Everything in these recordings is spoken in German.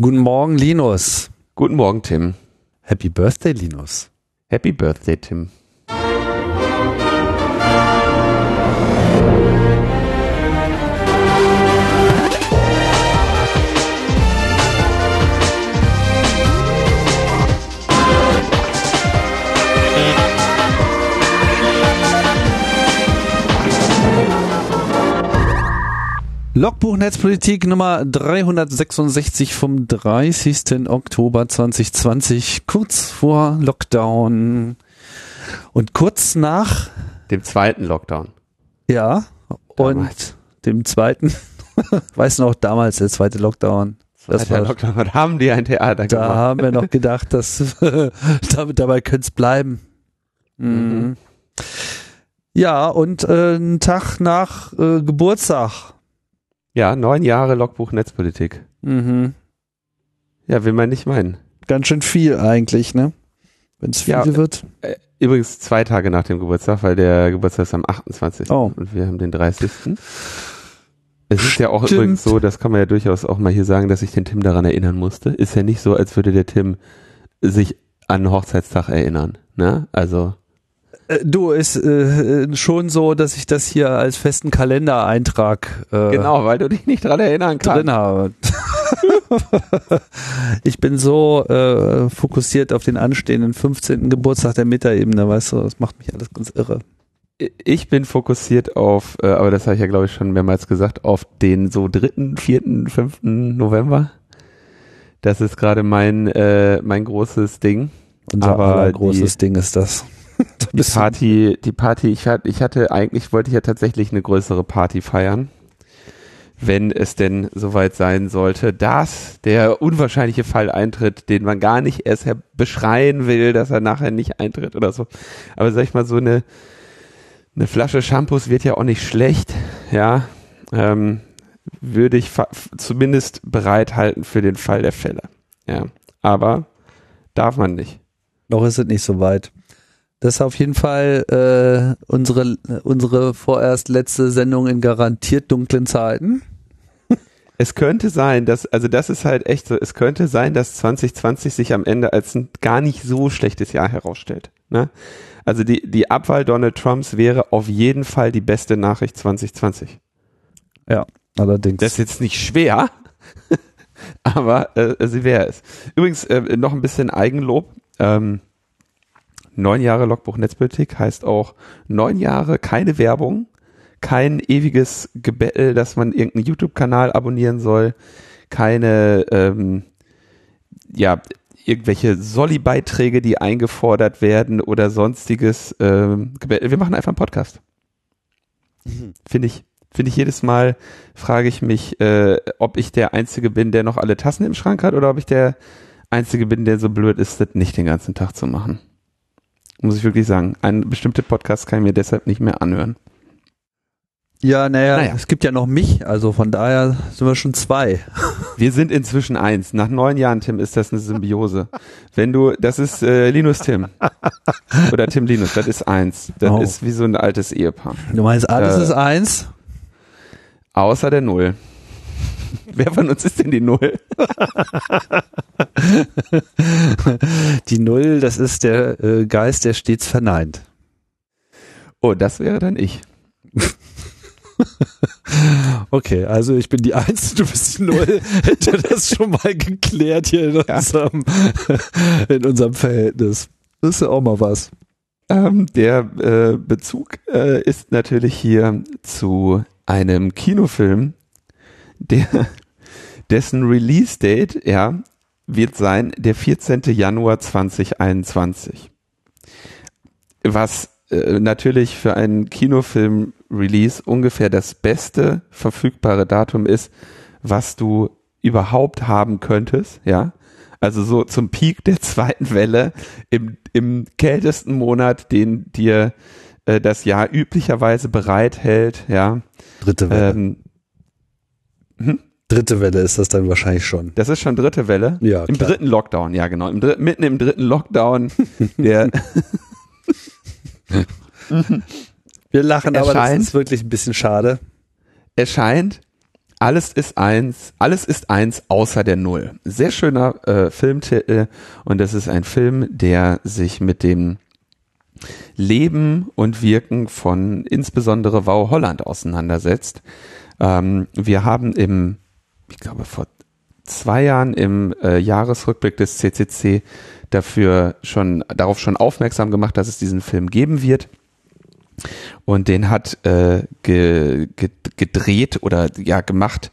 Guten Morgen, Linus. Guten Morgen, Tim. Happy Birthday, Linus. Happy Birthday, Tim. Logbuch Netzpolitik Nummer 366 vom 30. Oktober 2020, kurz vor Lockdown und kurz nach dem zweiten Lockdown. Ja, damals. und dem zweiten, weiß noch, damals der zweite Lockdown. Das war, Lockdown, was haben die ein Theater da gemacht? Da haben wir noch gedacht, dass damit, dabei könnte es bleiben. Mhm. mhm. Ja, und äh, einen Tag nach äh, Geburtstag ja, neun Jahre Logbuch Netzpolitik. Mhm. Ja, will man nicht meinen. Ganz schön viel eigentlich, ne? Wenn es viel ja, wird. Äh, übrigens zwei Tage nach dem Geburtstag, weil der Geburtstag ist am 28. Oh. Und wir haben den 30. Es ist ja auch übrigens so, das kann man ja durchaus auch mal hier sagen, dass ich den Tim daran erinnern musste. Ist ja nicht so, als würde der Tim sich an den Hochzeitstag erinnern. Ne? Also du, ist äh, schon so, dass ich das hier als festen Kalendereintrag äh, genau, weil du dich nicht dran erinnern kannst. Drin habe. ich bin so äh, fokussiert auf den anstehenden 15. Geburtstag der Metaebene, weißt du, das macht mich alles ganz irre. Ich bin fokussiert auf, äh, aber das habe ich ja glaube ich schon mehrmals gesagt, auf den so dritten, vierten, fünften November. Das ist gerade mein äh, mein großes Ding. Unser aber großes Ding ist das die Party, die Party, ich hatte, ich hatte eigentlich, wollte ich ja tatsächlich eine größere Party feiern. Wenn es denn soweit sein sollte, dass der unwahrscheinliche Fall eintritt, den man gar nicht erst beschreien will, dass er nachher nicht eintritt oder so. Aber sag ich mal, so eine, eine Flasche Shampoos wird ja auch nicht schlecht, ja. Ähm, würde ich zumindest bereithalten für den Fall der Fälle. Ja. Aber darf man nicht. Noch ist es nicht so weit. Das ist auf jeden Fall äh, unsere, unsere vorerst letzte Sendung in garantiert dunklen Zeiten. Es könnte sein, dass, also das ist halt echt so, es könnte sein, dass 2020 sich am Ende als ein gar nicht so schlechtes Jahr herausstellt. Ne? Also die, die Abwahl Donald Trumps wäre auf jeden Fall die beste Nachricht 2020. Ja, allerdings. Das ist jetzt nicht schwer, aber äh, sie wäre es. Übrigens äh, noch ein bisschen Eigenlob. Ähm, Neun Jahre Logbuch Netzpolitik heißt auch neun Jahre keine Werbung, kein ewiges Gebettel, dass man irgendeinen YouTube-Kanal abonnieren soll, keine, ähm, ja, irgendwelche Solli-Beiträge, die eingefordert werden oder sonstiges ähm, Gebettel. Wir machen einfach einen Podcast. Mhm. Finde ich, finde ich jedes Mal, frage ich mich, äh, ob ich der Einzige bin, der noch alle Tassen im Schrank hat oder ob ich der Einzige bin, der so blöd ist, das nicht den ganzen Tag zu machen. Muss ich wirklich sagen. Ein bestimmter Podcast kann ich mir deshalb nicht mehr anhören. Ja, naja, naja, es gibt ja noch mich, also von daher sind wir schon zwei. Wir sind inzwischen eins. Nach neun Jahren, Tim, ist das eine Symbiose. Wenn du, das ist äh, Linus Tim. Oder Tim Linus, das ist eins. Das oh. ist wie so ein altes Ehepaar. Du meinst, alles äh, ist eins? Außer der Null. Wer von uns ist denn die Null? die Null, das ist der äh, Geist, der stets verneint. Oh, das wäre dann ich. Okay, also ich bin die Eins, du bist die Null. Hätte das schon mal geklärt hier in unserem, in unserem Verhältnis. Das ist ja auch mal was. Ähm, der äh, Bezug äh, ist natürlich hier zu einem Kinofilm, der dessen Release-Date, ja, wird sein der 14. Januar 2021. Was äh, natürlich für einen Kinofilm-Release ungefähr das beste verfügbare Datum ist, was du überhaupt haben könntest, ja. Also so zum Peak der zweiten Welle im, im kältesten Monat, den dir äh, das Jahr üblicherweise bereithält, ja. Dritte Welle. Ähm, hm? Dritte Welle ist das dann wahrscheinlich schon. Das ist schon dritte Welle? Ja. Im klar. dritten Lockdown, ja genau. Im mitten im dritten Lockdown. der Wir lachen, aber das ist wirklich ein bisschen schade. Erscheint alles ist eins, alles ist eins außer der Null. Sehr schöner äh, Filmtitel und das ist ein Film, der sich mit dem Leben und Wirken von insbesondere Wow Holland auseinandersetzt. Ähm, wir haben im, ich glaube vor zwei Jahren im äh, Jahresrückblick des CCC dafür schon darauf schon aufmerksam gemacht, dass es diesen Film geben wird. Und den hat äh, ge, ge, gedreht oder ja gemacht,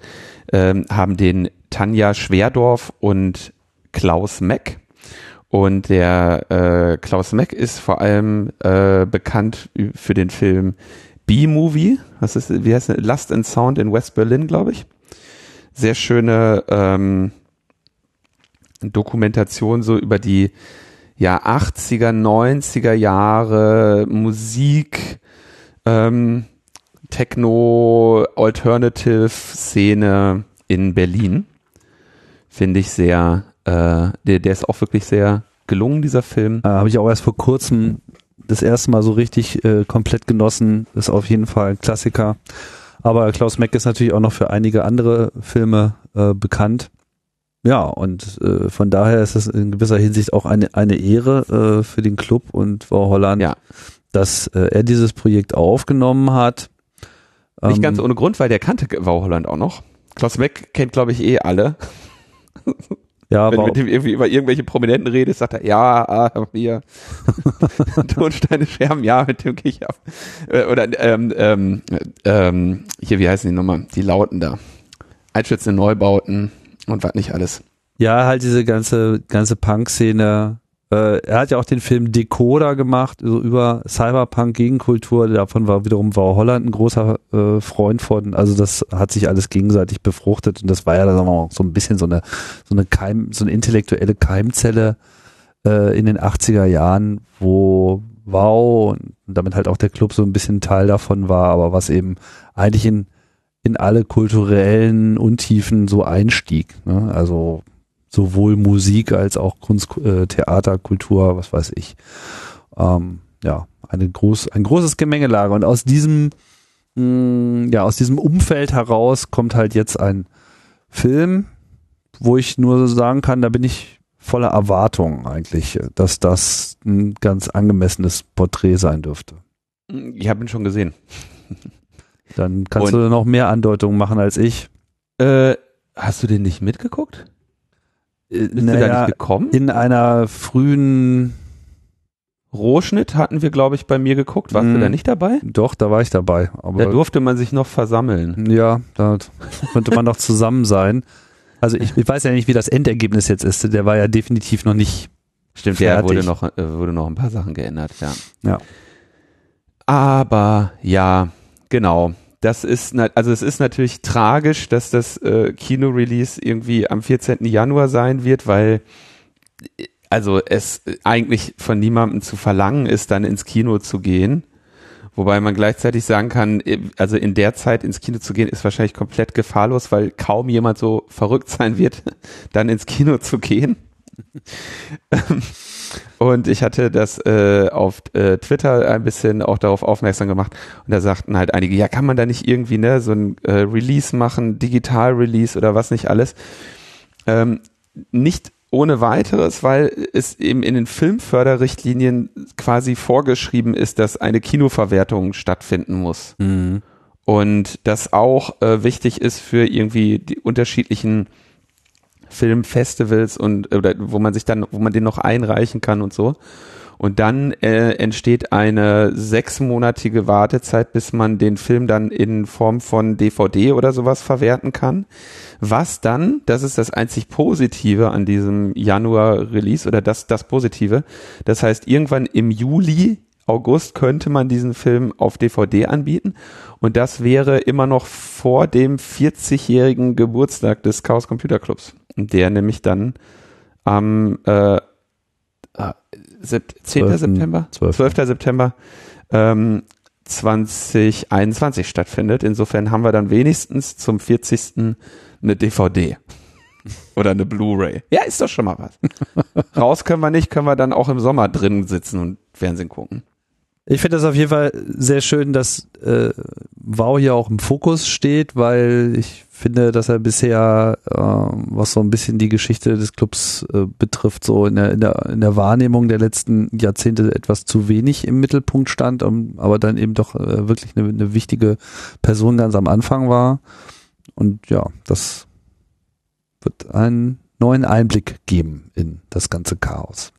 ähm, haben den Tanja Schwerdorf und Klaus Meck. Und der äh, Klaus Meck ist vor allem äh, bekannt für den Film B-Movie. Was ist, wie heißt das? Lust and Sound in West Berlin, glaube ich. Sehr schöne ähm, Dokumentation so über die ja 80er, 90er Jahre Musik, ähm, Techno, Alternative Szene in Berlin. Finde ich sehr, äh, der, der ist auch wirklich sehr gelungen, dieser Film. Äh, Habe ich auch erst vor kurzem das erste Mal so richtig äh, komplett genossen. Ist auf jeden Fall ein Klassiker. Aber Klaus Meck ist natürlich auch noch für einige andere Filme äh, bekannt. Ja, und äh, von daher ist es in gewisser Hinsicht auch eine, eine Ehre äh, für den Club und Frau Holland, Ja, dass äh, er dieses Projekt aufgenommen hat. nicht Ähm, ganz ohne Grund, weil der kannte Wow Holland auch noch. Klaus Meck kennt, glaube ich, eh alle. Ja, Wenn du mit dem irgendwie über irgendwelche Prominenten redest, sagt er, ja, ah, hier, Tonsteine Scherben, ja, mit dem gehe ich ab. Äh, Oder, ähm, ähm, ähm, hier, wie heißen die nochmal? Die Lauten da. Einschätzende Neubauten und was nicht alles. ja, halt diese ganze, ganze Punk-Szene. Äh, er hat ja auch den Film Decoder gemacht, so über Cyberpunk-Gegenkultur. Davon war wiederum war Holland ein großer äh, Freund von. Also das hat sich alles gegenseitig befruchtet und das war ja dann auch so ein bisschen so eine, so eine Keim, so eine intellektuelle Keimzelle äh, in den 80er Jahren, wo Wow und damit halt auch der Club so ein bisschen Teil davon war, aber was eben eigentlich in, in alle kulturellen Untiefen so einstieg. Ne? Also sowohl Musik als auch Kunst, äh, Theater, Kultur, was weiß ich. Ähm, ja, eine groß, ein großes Gemengelage. Und aus diesem, mh, ja, aus diesem Umfeld heraus kommt halt jetzt ein Film, wo ich nur sagen kann, da bin ich voller Erwartung eigentlich, dass das ein ganz angemessenes Porträt sein dürfte. Ich habe ihn schon gesehen. Dann kannst Und- du noch mehr Andeutungen machen als ich. Äh, hast du den nicht mitgeguckt? Äh, Bist du da naja, nicht gekommen? in einer frühen, Rohschnitt hatten wir, glaube ich, bei mir geguckt. Warst du Mm. da nicht dabei? doch, da war ich dabei. Da durfte man sich noch versammeln. ja, da könnte man noch zusammen sein. Also ich, ich weiß ja nicht, wie das Endergebnis jetzt ist. Der war ja definitiv noch nicht. Stimmt, Fertig. wurde noch, äh, wurde noch ein paar Sachen geändert, ja. Ja. Aber ja, genau. Das ist, also es ist natürlich tragisch, dass das äh, Kino-Release irgendwie am 14. Januar sein wird, weil also es eigentlich von niemandem zu verlangen ist, dann ins Kino zu gehen. Wobei man gleichzeitig sagen kann, äh, also in der Zeit ins Kino zu gehen, ist wahrscheinlich komplett gefahrlos, weil kaum jemand so verrückt sein wird, dann ins Kino zu gehen. Und ich hatte das äh, auf äh, Twitter ein bisschen auch darauf aufmerksam gemacht. Und da sagten halt einige, ja, kann man da nicht irgendwie ne, so ein äh, Release machen, Digital-Release oder was nicht alles. Ähm, nicht ohne weiteres, weil es eben in den Filmförderrichtlinien quasi vorgeschrieben ist, dass eine Kinoverwertung stattfinden muss. Und das auch äh, wichtig ist für irgendwie die unterschiedlichen Filmfestivals und oder wo man sich dann, wo man den noch einreichen kann und so. Und dann äh, entsteht eine sechsmonatige Wartezeit, bis man den Film dann in Form von DVD oder sowas verwerten kann. Was dann, das ist das einzig Positive an diesem Januar-Release oder das, das Positive. Das heißt, irgendwann im Juli, August könnte man diesen Film auf DVD anbieten. Und das wäre immer noch vor dem 40-jährigen Geburtstag des Chaos Computer Clubs. Der nämlich dann am äh, äh, Sept 10. 12. September? 12. 12. September ähm, 2021 stattfindet. Insofern haben wir dann wenigstens zum 40. eine DVD. Oder eine Blu-ray. Ja, ist doch schon mal was. Raus können wir nicht, können wir dann auch im Sommer drin sitzen und Fernsehen gucken. Ich finde das auf jeden Fall sehr schön, dass äh, Wow hier auch im Fokus steht, weil ich finde, dass er bisher, äh, was so ein bisschen die Geschichte des Clubs äh, betrifft, so in der, in, der, in der Wahrnehmung der letzten Jahrzehnte etwas zu wenig im Mittelpunkt stand, um, aber dann eben doch äh, wirklich eine, eine wichtige Person ganz am Anfang war. Und ja, das wird einen neuen Einblick geben in das ganze Chaos.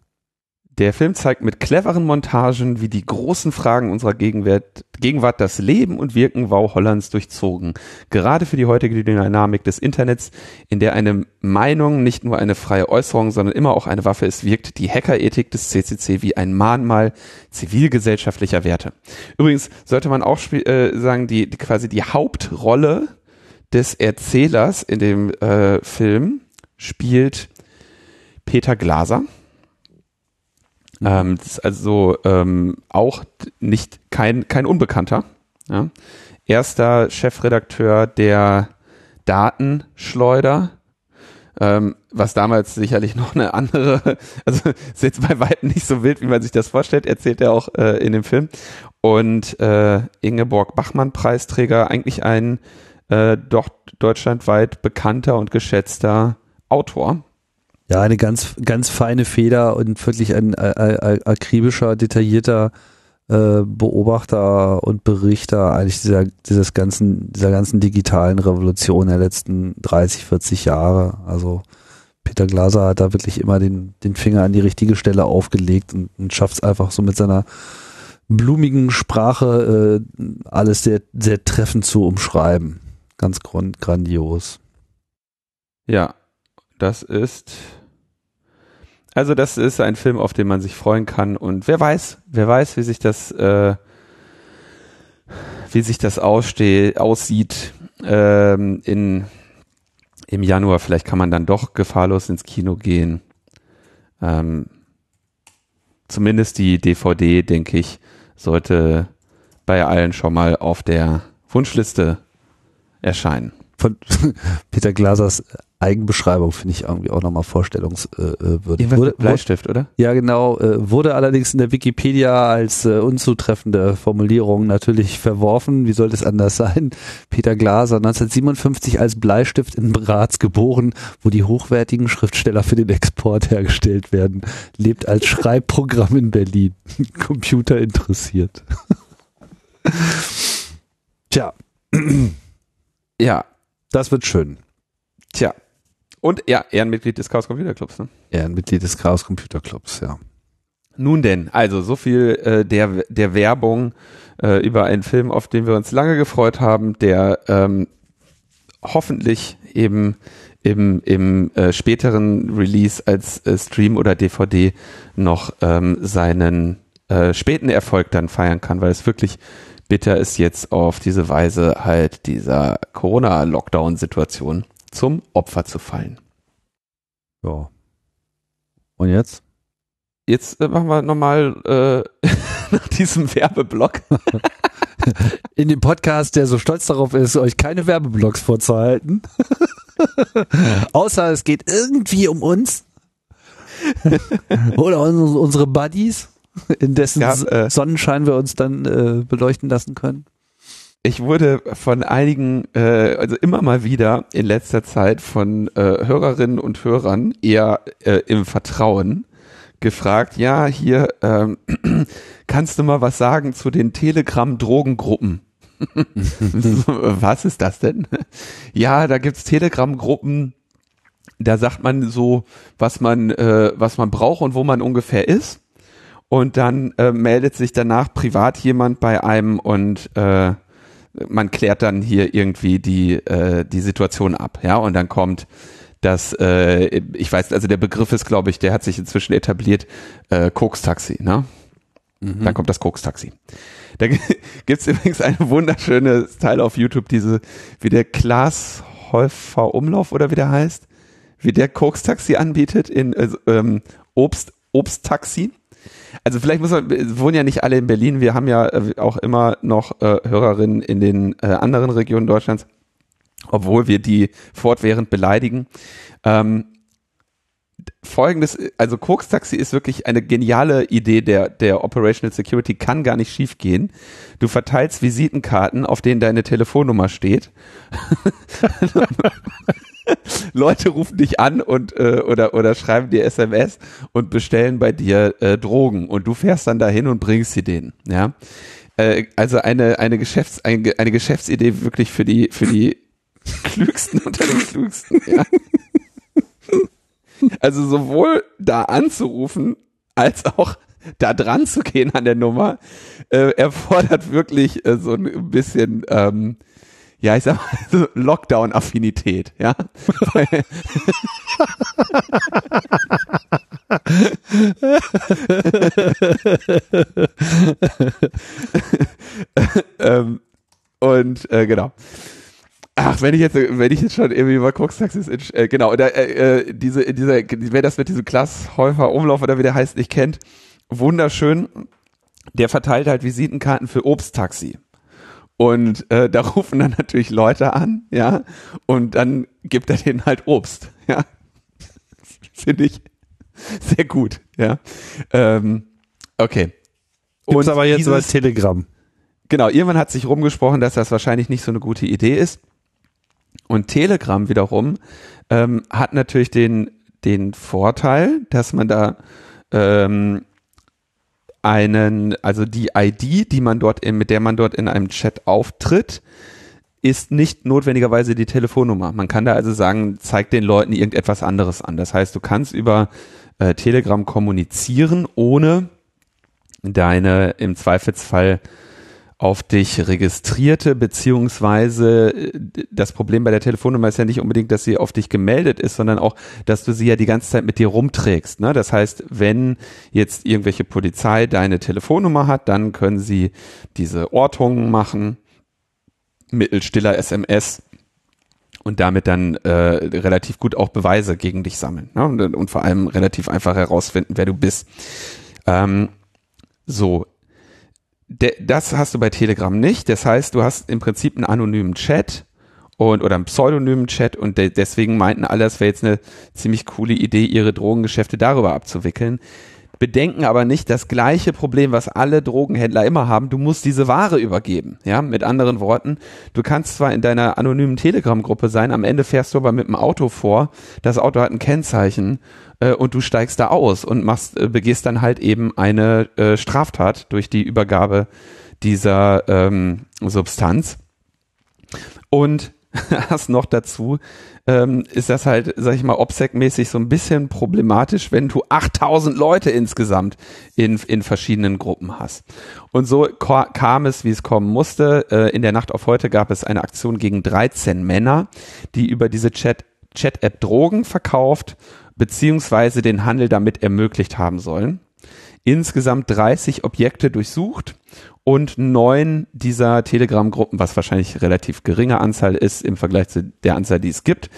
Der Film zeigt mit cleveren Montagen, wie die großen Fragen unserer Gegenwart, Gegenwart das Leben und Wirken Wow Hollands durchzogen. Gerade für die heutige Dynamik des Internets, in der eine Meinung nicht nur eine freie Äußerung, sondern immer auch eine Waffe ist, wirkt die Hackerethik des CCC wie ein Mahnmal zivilgesellschaftlicher Werte. Übrigens sollte man auch äh, sagen, die, die quasi die Hauptrolle des Erzählers in dem äh, Film spielt Peter Glaser ähm, das ist also ähm, auch nicht kein, kein Unbekannter. Ja. Erster Chefredakteur der Datenschleuder, ähm, was damals sicherlich noch eine andere, also ist jetzt bei weitem nicht so wild, wie man sich das vorstellt, erzählt er auch äh, in dem Film. Und äh, Ingeborg Bachmann Preisträger, eigentlich ein äh, doch deutschlandweit bekannter und geschätzter Autor. Ja, eine ganz, ganz feine Feder und wirklich ein akribischer, detaillierter äh, Beobachter und Berichter eigentlich dieser, dieses ganzen, dieser ganzen digitalen Revolution der letzten 30, 40 Jahre. Also Peter Glaser hat da wirklich immer den, den Finger an die richtige Stelle aufgelegt und, und schafft es einfach so mit seiner blumigen Sprache äh, alles sehr, sehr treffend zu umschreiben. Ganz grandios. Ja, das ist also das ist ein Film, auf den man sich freuen kann und wer weiß, wer weiß, wie sich das, äh, wie sich das aussteh, aussieht ähm, in im Januar. Vielleicht kann man dann doch gefahrlos ins Kino gehen. Ähm, zumindest die DVD, denke ich, sollte bei allen schon mal auf der Wunschliste erscheinen. Von Peter Glasers Eigenbeschreibung finde ich irgendwie auch nochmal vorstellungswürdig. Äh, wurde, Bleistift, oder? Ja, genau. Äh, wurde allerdings in der Wikipedia als äh, unzutreffende Formulierung natürlich verworfen. Wie sollte es anders sein? Peter Glaser, 1957 als Bleistift in Graz geboren, wo die hochwertigen Schriftsteller für den Export hergestellt werden. Lebt als Schreibprogramm in Berlin. Computer interessiert. Tja. Ja. Das wird schön. Und ja, Ehrenmitglied des Chaos Computer Clubs. Ne? Ehrenmitglied des Chaos Computer Clubs, ja. Nun denn, also so viel äh, der, der Werbung äh, über einen Film, auf den wir uns lange gefreut haben, der ähm, hoffentlich eben im, im äh, späteren Release als äh, Stream oder DVD noch ähm, seinen äh, späten Erfolg dann feiern kann, weil es wirklich bitter ist, jetzt auf diese Weise halt dieser Corona-Lockdown-Situation zum Opfer zu fallen. Ja. Und jetzt? Jetzt äh, machen wir nochmal äh, nach diesem Werbeblock. In dem Podcast, der so stolz darauf ist, euch keine Werbeblocks vorzuhalten. Außer es geht irgendwie um uns. Oder unsere Buddies, in dessen ja, äh, Sonnenschein wir uns dann äh, beleuchten lassen können ich wurde von einigen, äh, also immer mal wieder in letzter Zeit von äh, Hörerinnen und Hörern eher äh, im Vertrauen gefragt, ja, hier ähm, kannst du mal was sagen zu den Telegram-Drogengruppen? was ist das denn? ja, da gibt's Telegram-Gruppen, da sagt man so, was man, äh, was man braucht und wo man ungefähr ist. Und dann äh, meldet sich danach privat jemand bei einem und äh, man klärt dann hier irgendwie die, äh, die Situation ab, ja, und dann kommt das, äh, ich weiß, also der Begriff ist, glaube ich, der hat sich inzwischen etabliert, äh, Koks-Taxi, ne? Mhm. Dann kommt das Koks-Taxi. Da gibt's übrigens eine wunderschöne Teil auf YouTube, diese, wie der Klaas Häufer Umlauf oder wie der heißt, wie der Koks-Taxi anbietet in äh, ähm, Obst, Obst-Taxi. Also vielleicht muss man, wir wohnen ja nicht alle in Berlin, wir haben ja äh, auch immer noch äh, Hörerinnen in den äh, anderen Regionen Deutschlands, obwohl wir die fortwährend beleidigen. Ähm, folgendes, also Koks Taxi ist wirklich eine geniale Idee der, der Operational Security, kann gar nicht schief gehen. Du verteilst Visitenkarten, auf denen deine Telefonnummer steht. Leute rufen dich an und äh, oder oder schreiben dir SMS und bestellen bei dir äh, Drogen und du fährst dann dahin und bringst sie denen, ja. Äh, also eine eine Geschäfts eine, eine Geschäftsidee wirklich für die für die klügsten unter den klügsten, ja. Also sowohl da anzurufen, als auch da dran zu gehen an der Nummer, äh, erfordert wirklich äh, so ein bisschen, ähm, ja, ich sag mal, so Lockdown-Affinität, ja. ähm, und äh, genau. Ach, wenn ich jetzt, wenn ich jetzt schon irgendwie mal Krux-Taxis, äh, genau, da, äh, äh, diese, dieser, wer das mit diesem Klasshäufer Umlauf oder wie der heißt, nicht kennt, wunderschön, der verteilt halt Visitenkarten für Obsttaxi. Und äh, da rufen dann natürlich Leute an, ja, und dann gibt er denen halt Obst, ja. Finde ich sehr gut, ja. Ähm, okay. Gibt's und aber jetzt dieses, bei Telegram. Genau, irgendwann hat sich rumgesprochen, dass das wahrscheinlich nicht so eine gute Idee ist. Und Telegram wiederum ähm, hat natürlich den, den Vorteil, dass man da ähm, einen, also die ID, die man dort in, mit der man dort in einem Chat auftritt, ist nicht notwendigerweise die Telefonnummer. Man kann da also sagen, zeig den Leuten irgendetwas anderes an. Das heißt, du kannst über äh, Telegram kommunizieren, ohne deine im Zweifelsfall auf dich registrierte, beziehungsweise äh, das Problem bei der Telefonnummer ist ja nicht unbedingt, dass sie auf dich gemeldet ist, sondern auch, dass du sie ja die ganze Zeit mit dir rumträgst. Ne? Das heißt, wenn jetzt irgendwelche Polizei deine Telefonnummer hat, dann können sie diese Ortungen machen mittels stiller SMS und damit dann äh, relativ gut auch Beweise gegen dich sammeln ne? und, und, vor allem relativ einfach herausfinden, wer du bist. Ähm, so, das hast du bei Telegram nicht. Das heißt, du hast im Prinzip einen anonymen Chat und oder einen pseudonymen Chat und de deswegen meinten alle, es wäre jetzt eine ziemlich coole Idee, ihre Drogengeschäfte darüber abzuwickeln bedenken aber nicht das gleiche Problem, was alle Drogenhändler immer haben. Du musst diese Ware übergeben. Ja, mit anderen Worten, du kannst zwar in deiner anonymen Telegram-Gruppe sein, am Ende fährst du aber mit dem Auto vor. Das Auto hat ein Kennzeichen äh, und du steigst da aus und machst, äh, begehst dann halt eben eine äh, Straftat durch die Übergabe dieser ähm, Substanz. Und hast noch dazu, ähm, ist das halt, sag ich mal, OPSEC-mäßig so ein bisschen problematisch, wenn du 8000 Leute insgesamt in, in verschiedenen Gruppen hast. Und so kam es, wie es kommen musste. Äh, in der Nacht auf heute gab es eine Aktion gegen 13 Männer, die über diese Chat, Chat-App Drogen verkauft, beziehungsweise den Handel damit ermöglicht haben sollen insgesamt 30 Objekte durchsucht und neun dieser Telegram-Gruppen, was wahrscheinlich relativ geringe Anzahl ist im Vergleich zu der Anzahl, die es gibt,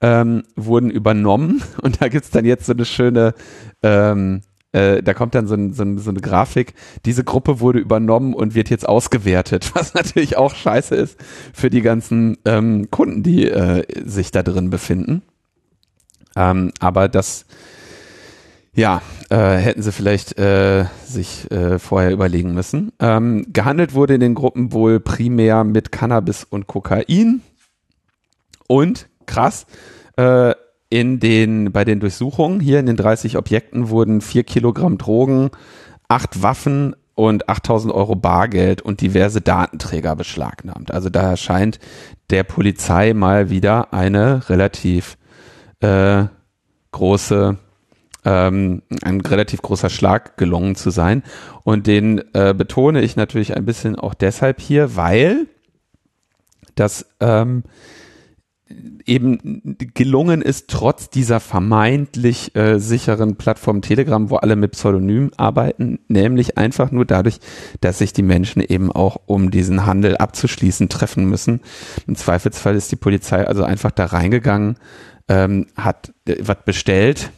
ähm, wurden übernommen. Und da gibt's dann jetzt so eine schöne, ähm, äh, da kommt dann so, ein, so, ein, so eine Grafik, diese Gruppe wurde übernommen und wird jetzt ausgewertet, was natürlich auch scheiße ist für die ganzen ähm, Kunden, die äh, sich da drin befinden. Ähm, aber das ja, äh, hätten sie vielleicht äh, sich äh, vorher überlegen müssen. Ähm, gehandelt wurde in den Gruppen wohl primär mit Cannabis und Kokain. Und krass, äh, in den, bei den Durchsuchungen hier in den 30 Objekten wurden vier Kilogramm Drogen, acht Waffen und 8000 Euro Bargeld und diverse Datenträger beschlagnahmt. Also da scheint der Polizei mal wieder eine relativ äh, große ähm, ein relativ großer Schlag gelungen zu sein. Und den äh, betone ich natürlich ein bisschen auch deshalb hier, weil das ähm, eben gelungen ist, trotz dieser vermeintlich äh, sicheren Plattform Telegram, wo alle mit Pseudonym arbeiten, nämlich einfach nur dadurch, dass sich die Menschen eben auch, um diesen Handel abzuschließen, treffen müssen. Im Zweifelsfall ist die Polizei also einfach da reingegangen, ähm, hat äh, was bestellt,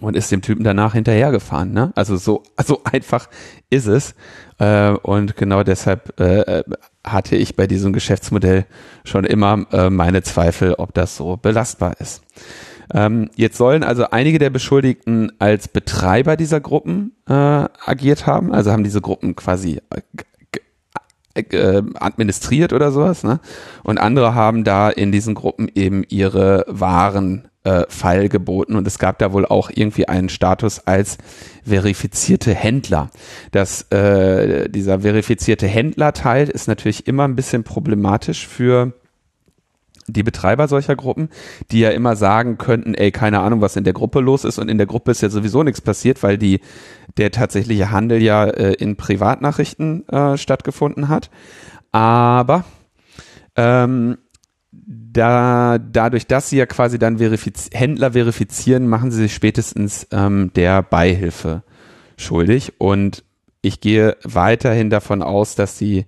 und ist dem Typen danach hinterhergefahren. Ne? Also so, so einfach ist es. Äh, und genau deshalb äh, hatte ich bei diesem Geschäftsmodell schon immer äh, meine Zweifel, ob das so belastbar ist. Ähm, jetzt sollen also einige der Beschuldigten als Betreiber dieser Gruppen äh, agiert haben, also haben diese Gruppen quasi äh, äh, administriert oder sowas, ne? Und andere haben da in diesen Gruppen eben ihre Waren äh, Fall geboten und es gab da wohl auch irgendwie einen Status als verifizierte Händler. Das, äh, dieser verifizierte Händler-Teil ist natürlich immer ein bisschen problematisch für die Betreiber solcher Gruppen, die ja immer sagen könnten, ey, keine Ahnung, was in der Gruppe los ist und in der Gruppe ist ja sowieso nichts passiert, weil die der tatsächliche Handel ja äh, in Privatnachrichten äh, stattgefunden hat. Aber ähm, da, dadurch, dass sie ja quasi dann verifiz Händler verifizieren, machen sie sich spätestens ähm, der Beihilfe schuldig. Und ich gehe weiterhin davon aus, dass sie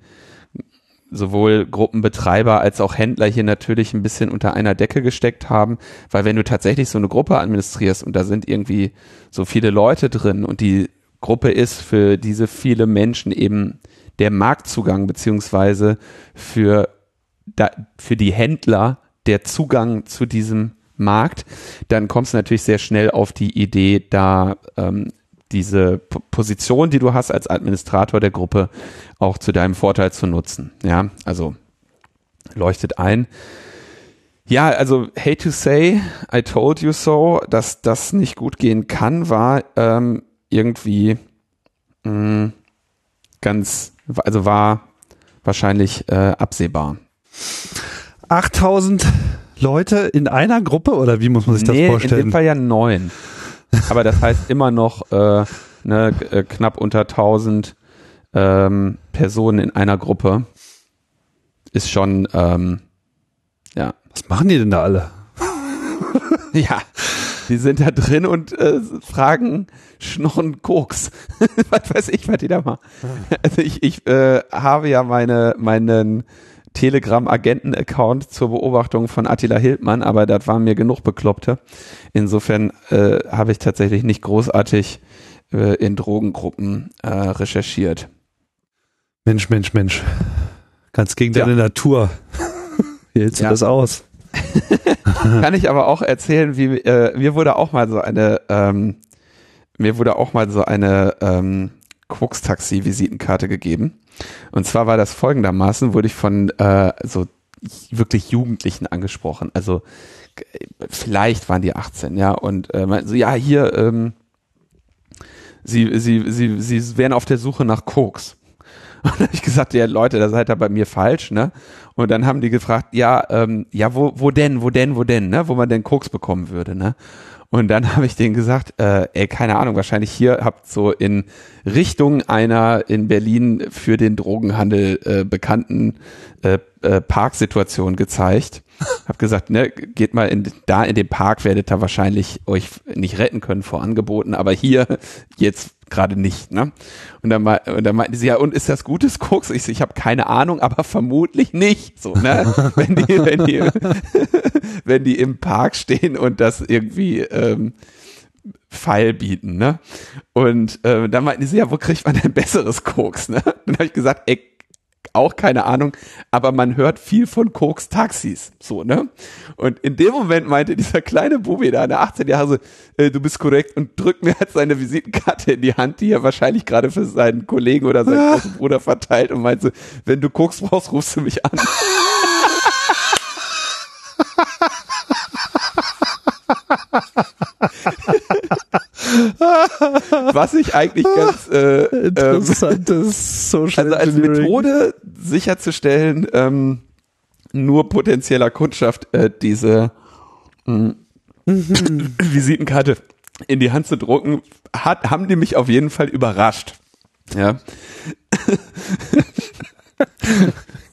sowohl Gruppenbetreiber als auch Händler hier natürlich ein bisschen unter einer Decke gesteckt haben, weil wenn du tatsächlich so eine Gruppe administrierst und da sind irgendwie so viele Leute drin und die Gruppe ist für diese viele Menschen eben der Marktzugang beziehungsweise für da, für die Händler der Zugang zu diesem Markt, dann kommst du natürlich sehr schnell auf die Idee, da ähm, diese P Position, die du hast als Administrator der Gruppe, auch zu deinem Vorteil zu nutzen. Ja, also leuchtet ein. Ja, also hate to say, I told you so, dass das nicht gut gehen kann, war ähm, irgendwie mh, mm, ganz, also war wahrscheinlich äh, absehbar. 8000 Leute in einer Gruppe oder wie muss man sich das nee, vorstellen? In dem Fall ja neun. Aber das heißt immer noch äh, ne, äh, knapp unter 1000 ähm, Personen in einer Gruppe. Ist schon, ähm, ja. Was machen die denn da alle? ja, die sind da drin und äh, fragen Schnorren Koks. was weiß ich, was die da machen. Also ich, ich äh, habe ja meine, meinen Telegram-Agenten-Account zur Beobachtung von Attila Hildmann, aber das waren mir genug Bekloppte. Insofern äh, habe ich tatsächlich nicht großartig äh, in Drogengruppen äh, recherchiert. Mensch, Mensch, Mensch. Ganz gegen deine ja. Natur. Wie hältst du ja. das aus? Kann ich aber auch erzählen, wie äh, mir wurde auch mal so eine ähm, mir wurde auch mal so eine ähm, Quux-Taxi-Visitenkarte gegeben. Und zwar war das folgendermaßen, wurde ich von äh, so wirklich Jugendlichen angesprochen. Also vielleicht waren die 18, ja, und äh, so, ja, hier, ähm, sie, sie, sie, sie wären auf der Suche nach Koks. Und dann habe ich gesagt, ja Leute, da seid ihr bei mir falsch, ne? Und dann haben die gefragt, ja, ähm, ja, wo, wo denn, wo denn, wo denn, ne? Wo man denn Koks bekommen würde, ne? Und dann habe ich denen gesagt, äh, ey, keine Ahnung, wahrscheinlich hier habt so in Richtung einer in Berlin für den Drogenhandel äh, bekannten äh, äh, Parksituation gezeigt. Hab gesagt, ne, geht mal in, da in den Park, werdet ihr wahrscheinlich euch nicht retten können vor Angeboten, aber hier jetzt gerade nicht, ne? Und dann, und dann meinten sie, ja, und ist das gutes Koks? Ich so, ich habe keine Ahnung, aber vermutlich nicht, so, ne? wenn die, wenn die, wenn die im Park stehen und das irgendwie ähm, Pfeil bieten, ne? Und äh, dann meinten sie, ja, wo kriegt man denn besseres Koks, ne? Dann habe ich gesagt, ey, auch keine Ahnung, aber man hört viel von Koks Taxis, so, ne? Und in dem Moment meinte dieser kleine Bubi da, der 18 Jahre, äh, du bist korrekt und drückt mir halt seine Visitenkarte in die Hand, die er wahrscheinlich gerade für seinen Kollegen oder seinen ah. großen Bruder verteilt und meinte, wenn du Koks brauchst, rufst du mich an. Was ich eigentlich ganz äh, interessantes ähm, Social Also als Methode sicherzustellen, ähm, nur potenzieller Kundschaft äh, diese mh, mhm. Visitenkarte in die Hand zu drucken, hat, haben die mich auf jeden Fall überrascht. Ja.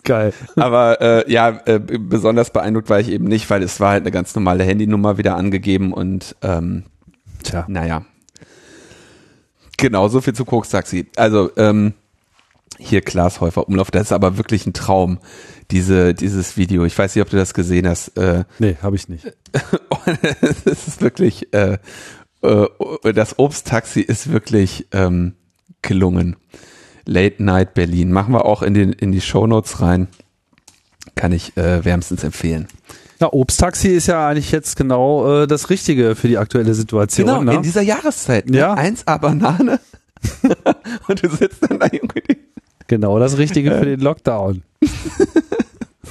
Geil. Aber äh, ja, äh, besonders beeindruckt war ich eben nicht, weil es war halt eine ganz normale Handynummer wieder angegeben und ähm, Tja. naja. Genau, so viel zu Koks Taxi. Also, ähm, hier Klaas Häufer Umlauf, das ist aber wirklich ein Traum, diese, dieses Video. Ich weiß nicht, ob du das gesehen hast. Äh, nee, habe ich nicht. das ist wirklich, äh, äh, das Obsttaxi ist wirklich ähm, gelungen. Late Night Berlin. Machen wir auch in, den, in die Show Notes rein. Kann ich äh, wärmstens empfehlen. Ja, Obsttaxi ist ja eigentlich jetzt genau äh, das Richtige für die aktuelle Situation. Genau, ne? in dieser Jahreszeit. Ne? Ja. 1A Banane. und du sitzt dann da irgendwie. Genau das Richtige für den Lockdown.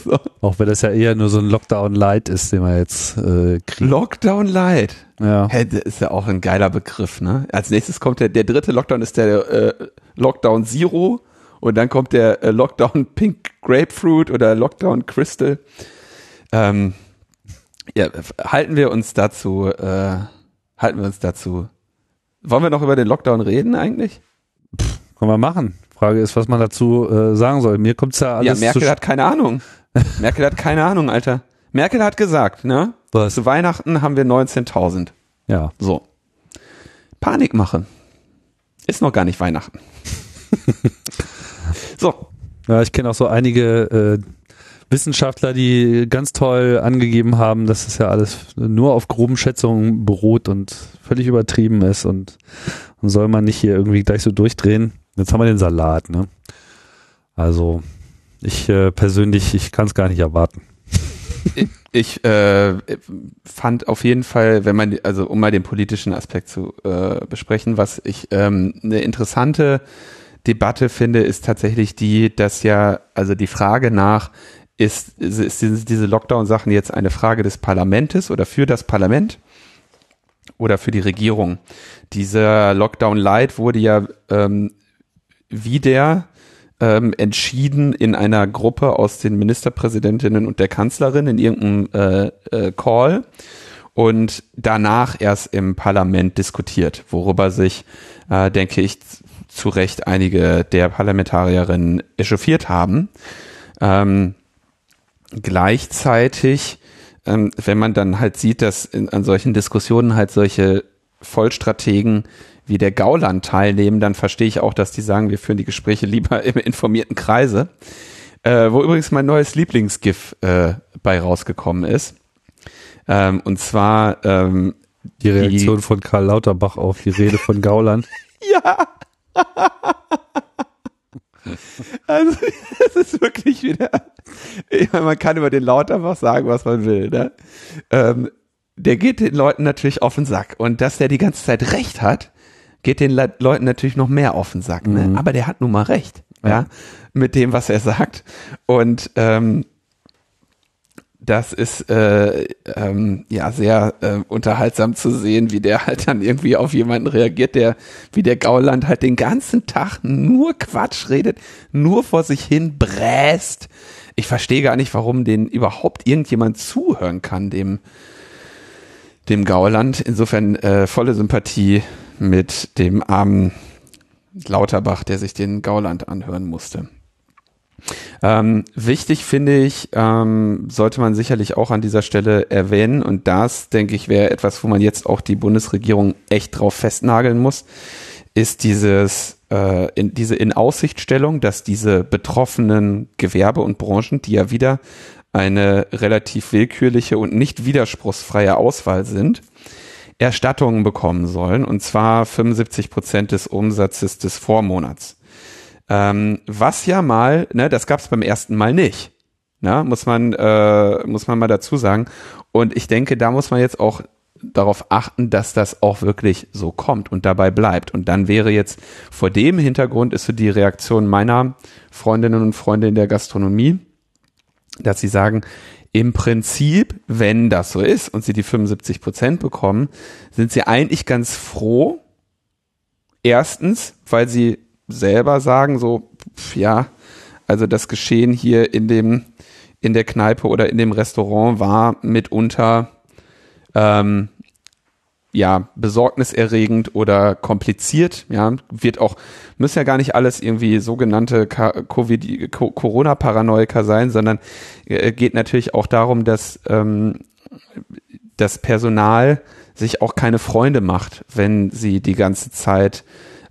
So. Auch wenn das ja eher nur so ein Lockdown-Light ist, den wir jetzt äh, kriegen. Lockdown Light. Ja. Hä, das ist ja auch ein geiler Begriff, ne? Als nächstes kommt der, der dritte Lockdown ist der äh, Lockdown Zero und dann kommt der äh, Lockdown Pink Grapefruit oder Lockdown Crystal. Ähm, ja, halten wir uns dazu, äh, halten wir uns dazu. Wollen wir noch über den Lockdown reden eigentlich? Können wir machen. Frage ist, was man dazu äh, sagen soll. Mir kommt's ja alles ja, Merkel hat keine Ahnung. Merkel hat keine Ahnung, Alter. Merkel hat gesagt, ne? Was? Zu Weihnachten haben wir 19.000. Ja. So. Panik machen. Ist noch gar nicht Weihnachten. so. Ja, ich kenne auch so einige äh, Wissenschaftler, die ganz toll angegeben haben, dass es ja alles nur auf groben Schätzungen beruht und völlig übertrieben ist und, und soll man nicht hier irgendwie gleich so durchdrehen. Jetzt haben wir den Salat, ne? Also ich äh, persönlich, ich kann es gar nicht erwarten. Ich äh, fand auf jeden Fall, wenn man, also um mal den politischen Aspekt zu äh, besprechen, was ich ähm, eine interessante Debatte finde, ist tatsächlich die, dass ja, also die Frage nach, ist, ist, ist diese- Lockdown-Sachen jetzt eine Frage des Parlamentes oder für das Parlament oder für die Regierung? Dieser Lockdown Light wurde ja ähm, wieder ähm, entschieden in einer Gruppe aus den Ministerpräsidentinnen und der Kanzlerin in irgendeinem äh, äh, Call und danach erst im Parlament diskutiert, worüber sich, äh, denke ich, zu Recht einige der Parlamentarierinnen echauffiert haben. Ähm, gleichzeitig, ähm, wenn man dann halt sieht, dass in, an solchen Diskussionen halt solche Vollstrategen wie der Gauland teilnehmen, dann verstehe ich auch, dass die sagen, wir führen die Gespräche lieber im informierten Kreise. Äh, wo übrigens mein neues Lieblingsgif äh, bei rausgekommen ist. Ähm, und zwar ähm, Die Reaktion von Karl Lauterbach auf die Rede von Gauland. Ja. Also, es ist wirklich wieder. Meine, man kann über den Lauterbach sagen, was man will, ne? Ähm, der geht den Leuten natürlich auf den Sack. Und dass der die ganze Zeit recht hat, geht den Le Leuten natürlich noch mehr auf den Sack, ne? Aber der hat nun mal recht, ja, mit dem, was er sagt. Und ähm, das ist äh, ähm, ja sehr äh, unterhaltsam zu sehen, wie der halt dann irgendwie auf jemanden reagiert, der wie der Gauland halt den ganzen Tag nur Quatsch redet, nur vor sich hin bräst. Ich verstehe gar nicht, warum den überhaupt irgendjemand zuhören kann, dem dem Gauland. Insofern äh, volle Sympathie mit dem armen Lauterbach, der sich den Gauland anhören musste. Ähm, wichtig finde ich, ähm, sollte man sicherlich auch an dieser Stelle erwähnen, und das, denke ich, wäre etwas, wo man jetzt auch die Bundesregierung echt drauf festnageln muss, ist dieses, äh, in, diese Inaussichtstellung, dass diese betroffenen Gewerbe und Branchen, die ja wieder eine relativ willkürliche und nicht widerspruchsfreie Auswahl sind, Erstattungen bekommen sollen, und zwar 75 Prozent des Umsatzes des Vormonats. Ähm, was ja mal, ne, das gab es beim ersten Mal nicht. Ne, muss man, äh, muss man mal dazu sagen. Und ich denke, da muss man jetzt auch darauf achten, dass das auch wirklich so kommt und dabei bleibt. Und dann wäre jetzt vor dem Hintergrund ist so die Reaktion meiner Freundinnen und Freunde in der Gastronomie, dass sie sagen, im Prinzip, wenn das so ist und sie die 75 Prozent bekommen, sind sie eigentlich ganz froh. Erstens, weil sie selber sagen, so, pf, ja, also das Geschehen hier in dem, in der Kneipe oder in dem Restaurant war mitunter, ähm, ja, besorgniserregend oder kompliziert, ja, wird auch, müssen ja gar nicht alles irgendwie sogenannte Ka- Covid, Co- Corona-Paranoiker sein, sondern äh, geht natürlich auch darum, dass ähm, das Personal sich auch keine Freunde macht, wenn sie die ganze Zeit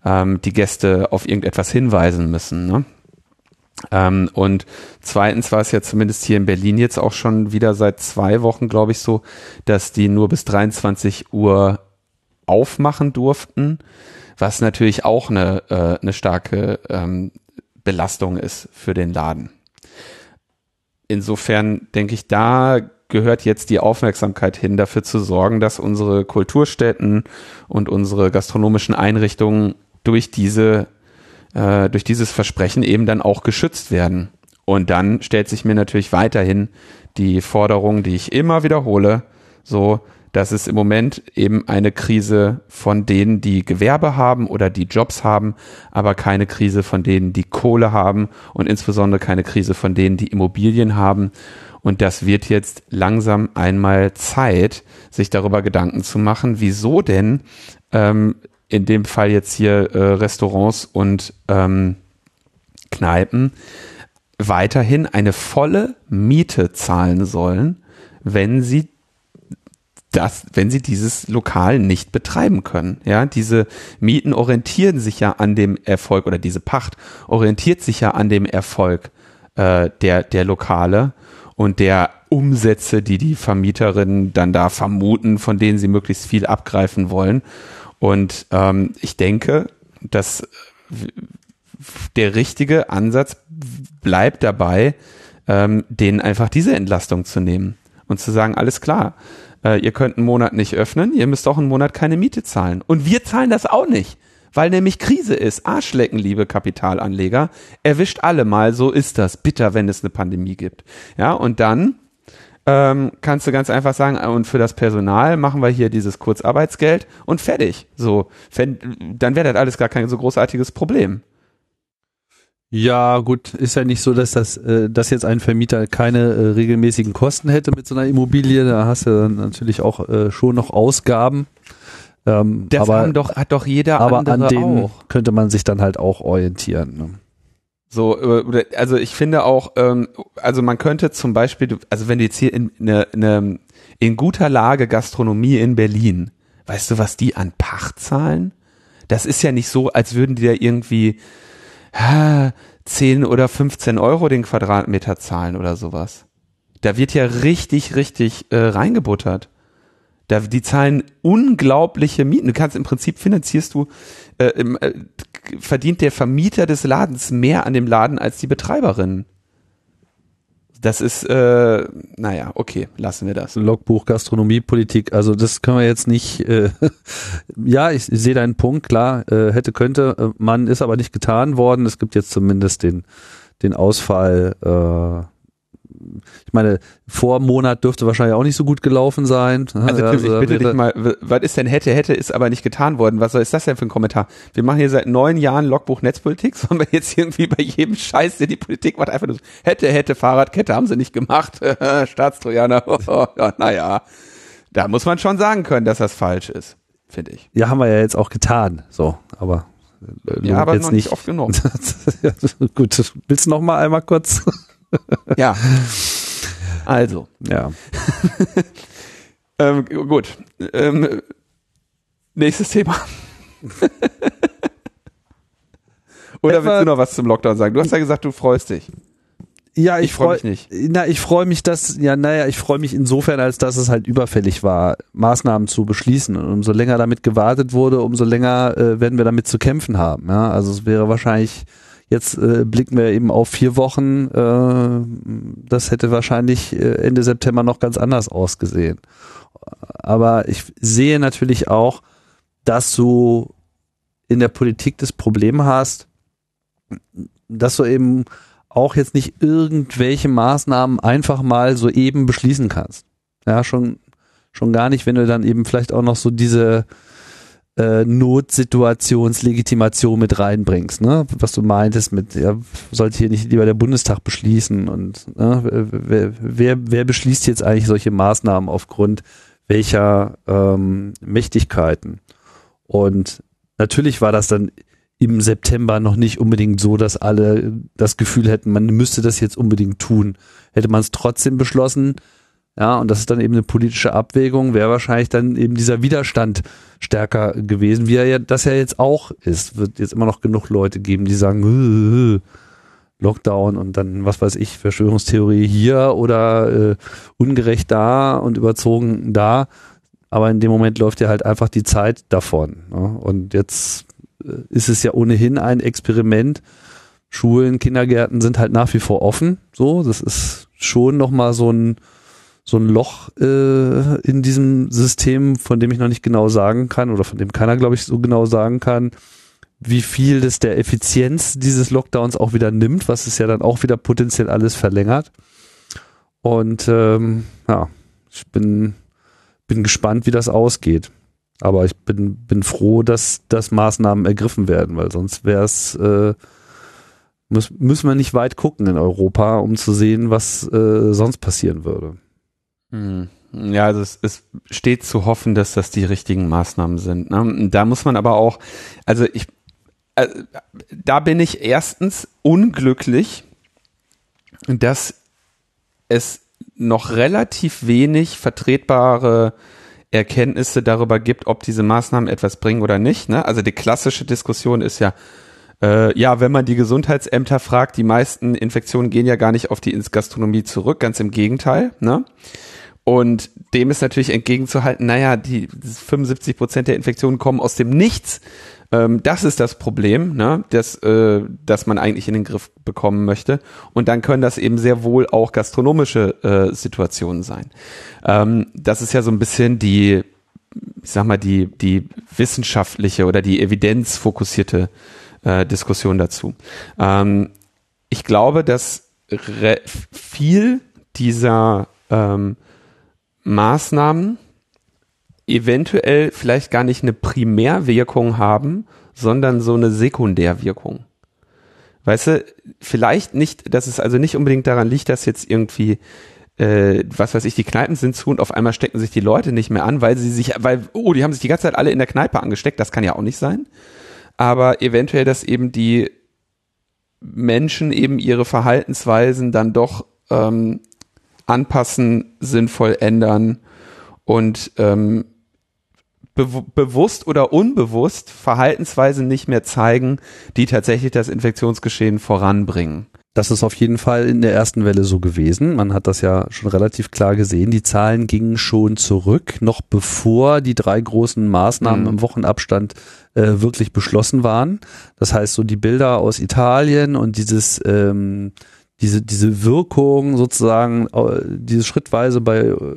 ähm, die Gäste auf irgendetwas hinweisen müssen. Ne? Ähm, und zweitens war es ja zumindest hier in Berlin jetzt auch schon wieder seit zwei Wochen, glaube ich, so, dass die nur bis 23 Uhr aufmachen durften, was natürlich auch eine, äh, eine starke ähm, Belastung ist für den Laden. Insofern denke ich, da gehört jetzt die Aufmerksamkeit hin, dafür zu sorgen, dass unsere Kulturstätten und unsere gastronomischen Einrichtungen durch diese, äh, durch dieses Versprechen eben dann auch geschützt werden. Und dann stellt sich mir natürlich weiterhin die Forderung, die ich immer wiederhole, so, dass es im Moment eben eine Krise von denen, die Gewerbe haben oder die Jobs haben, aber keine Krise von denen, die Kohle haben und insbesondere keine Krise von denen, die Immobilien haben. Und das wird jetzt langsam einmal Zeit, sich darüber Gedanken zu machen, wieso denn ähm, in dem Fall jetzt hier äh, Restaurants und ähm, Kneipen weiterhin eine volle Miete zahlen sollen, wenn sie das, wenn sie dieses Lokal nicht betreiben können. Ja, diese Mieten orientieren sich ja an dem Erfolg oder diese Pacht orientiert sich ja an dem Erfolg äh, der, der Lokale und der Umsätze, die die Vermieterinnen dann da vermuten, von denen sie möglichst viel abgreifen wollen. Und ähm, ich denke, dass der richtige Ansatz bleibt dabei, ähm, denen einfach diese Entlastung zu nehmen und zu sagen, alles klar, äh, ihr könnt einen Monat nicht öffnen, ihr müsst auch einen Monat keine Miete zahlen. Und wir zahlen das auch nicht, weil nämlich Krise ist. Arschlecken, liebe Kapitalanleger, erwischt alle mal, so ist das. Bitter, wenn es eine Pandemie gibt. Ja, und dann ähm, kannst du ganz einfach sagen, äh, und für das Personal machen wir hier dieses Kurzarbeitsgeld und fertig. So, dann wäre das alles gar kein so großartiges Problem. Ja, gut, ist ja nicht so, dass das, äh, dass jetzt ein Vermieter keine äh, regelmäßigen Kosten hätte mit so einer Immobilie. Da hast du dann natürlich auch äh, schon noch Ausgaben. Ähm, das aber, haben doch, hat doch jeder aber andere an denen auch. könnte man sich dann halt auch orientieren. Ne? So, äh, also ich finde auch, ähm, also man könnte zum Beispiel, also wenn du jetzt hier in eine, eine in guter Lage Gastronomie in Berlin, weißt du, was die an Pacht zahlen? Das ist ja nicht so, als würden die da irgendwie 10 oder 15 Euro den Quadratmeter zahlen oder sowas. Da wird ja richtig, richtig äh, reingebuttert. Da, die zahlen unglaubliche Mieten. Du kannst im Prinzip finanzierst du, äh, im, äh, verdient der Vermieter des Ladens mehr an dem Laden als die Betreiberin. Das ist, äh, naja, okay, lassen wir das. Logbuch Gastronomiepolitik, also das können wir jetzt nicht, äh, ja, ich, ich sehe deinen Punkt, klar, äh, hätte, könnte, äh, man ist aber nicht getan worden. Es gibt jetzt zumindest den, den Ausfall äh, ich meine, vor Monat dürfte wahrscheinlich auch nicht so gut gelaufen sein. Also, Tim, also, ich bitte dich mal, was ist denn hätte, hätte, ist aber nicht getan worden. Was ist das denn für ein Kommentar? Wir machen hier seit neun Jahren Logbuch Netzpolitik, sollen wir jetzt irgendwie bei jedem Scheiß, der die Politik macht, einfach nur hätte, hätte, Fahrradkette haben sie nicht gemacht, Staatstrojaner, ja, naja. Da muss man schon sagen können, dass das falsch ist, finde ich. Ja, haben wir ja jetzt auch getan, so, aber äh, ja, aber jetzt noch nicht oft genug. gut, willst du noch mal einmal kurz? Ja. Also. Ja. ähm, gut. Ähm, nächstes Thema. Oder Etwa, willst du noch was zum Lockdown sagen? Du hast ja gesagt, du freust dich. Ja, ich, ich freue mich nicht. Na, ich freue mich, dass, ja, naja, ich freue mich insofern, als dass es halt überfällig war, Maßnahmen zu beschließen. Und umso länger damit gewartet wurde, umso länger äh, werden wir damit zu kämpfen haben. Ja, also es wäre wahrscheinlich Jetzt äh, blicken wir eben auf vier Wochen. Äh, das hätte wahrscheinlich äh, Ende September noch ganz anders ausgesehen. Aber ich sehe natürlich auch, dass du in der Politik das Problem hast, dass du eben auch jetzt nicht irgendwelche Maßnahmen einfach mal so eben beschließen kannst. Ja, schon, schon gar nicht, wenn du dann eben vielleicht auch noch so diese äh, Notsituationslegitimation mit reinbringst, ne? Was du meintest mit, ja, sollte hier nicht lieber der Bundestag beschließen und ne? wer, wer, wer beschließt jetzt eigentlich solche Maßnahmen aufgrund welcher ähm, Mächtigkeiten? Und natürlich war das dann im September noch nicht unbedingt so, dass alle das Gefühl hätten, man müsste das jetzt unbedingt tun. Hätte man es trotzdem beschlossen, ja, und das ist dann eben eine politische Abwägung, wäre wahrscheinlich dann eben dieser Widerstand stärker gewesen, wie er ja das ja jetzt auch ist. Wird jetzt immer noch genug Leute geben, die sagen, Lockdown und dann, was weiß ich, Verschwörungstheorie hier oder äh, ungerecht da und überzogen da. Aber in dem Moment läuft ja halt einfach die Zeit davon. Ne? Und jetzt äh, ist es ja ohnehin ein Experiment. Schulen, Kindergärten sind halt nach wie vor offen. So, das ist schon nochmal so ein so ein Loch äh, in diesem System, von dem ich noch nicht genau sagen kann oder von dem keiner, glaube ich, so genau sagen kann, wie viel das der Effizienz dieses Lockdowns auch wieder nimmt, was es ja dann auch wieder potenziell alles verlängert. Und ähm, ja, ich bin, bin gespannt, wie das ausgeht. Aber ich bin, bin froh, dass, dass Maßnahmen ergriffen werden, weil sonst wäre es, äh, müssen wir nicht weit gucken in Europa, um zu sehen, was äh, sonst passieren würde. Hm. Ja, also es, es steht zu hoffen, dass das die richtigen Maßnahmen sind. Ne? Da muss man aber auch, also ich, äh, da bin ich erstens unglücklich, dass es noch relativ wenig vertretbare Erkenntnisse darüber gibt, ob diese Maßnahmen etwas bringen oder nicht. Ne? Also die klassische Diskussion ist ja, äh, ja, wenn man die Gesundheitsämter fragt, die meisten Infektionen gehen ja gar nicht auf die Gastronomie zurück, ganz im Gegenteil. Ne? Und dem ist natürlich entgegenzuhalten, naja, die 75 Prozent der Infektionen kommen aus dem Nichts. Ähm, das ist das Problem, ne, das, äh, das man eigentlich in den Griff bekommen möchte. Und dann können das eben sehr wohl auch gastronomische äh, Situationen sein. Ähm, das ist ja so ein bisschen die, ich sag mal, die, die wissenschaftliche oder die evidenzfokussierte äh, Diskussion dazu. Ähm, ich glaube, dass viel dieser ähm, Maßnahmen eventuell vielleicht gar nicht eine Primärwirkung haben, sondern so eine Sekundärwirkung. Weißt du, vielleicht nicht, dass es also nicht unbedingt daran liegt, dass jetzt irgendwie äh, was weiß ich, die Kneipen sind zu und auf einmal stecken sich die Leute nicht mehr an, weil sie sich, weil, oh, die haben sich die ganze Zeit alle in der Kneipe angesteckt, das kann ja auch nicht sein. Aber eventuell, dass eben die Menschen eben ihre Verhaltensweisen dann doch ähm, anpassen, sinnvoll ändern und ähm, be bewusst oder unbewusst Verhaltensweisen nicht mehr zeigen, die tatsächlich das Infektionsgeschehen voranbringen. Das ist auf jeden Fall in der ersten Welle so gewesen. Man hat das ja schon relativ klar gesehen. Die Zahlen gingen schon zurück, noch bevor die drei großen Maßnahmen mhm. im Wochenabstand äh, wirklich beschlossen waren. Das heißt, so die Bilder aus Italien und dieses ähm, diese, diese Wirkung sozusagen, äh, diese schrittweise bei äh,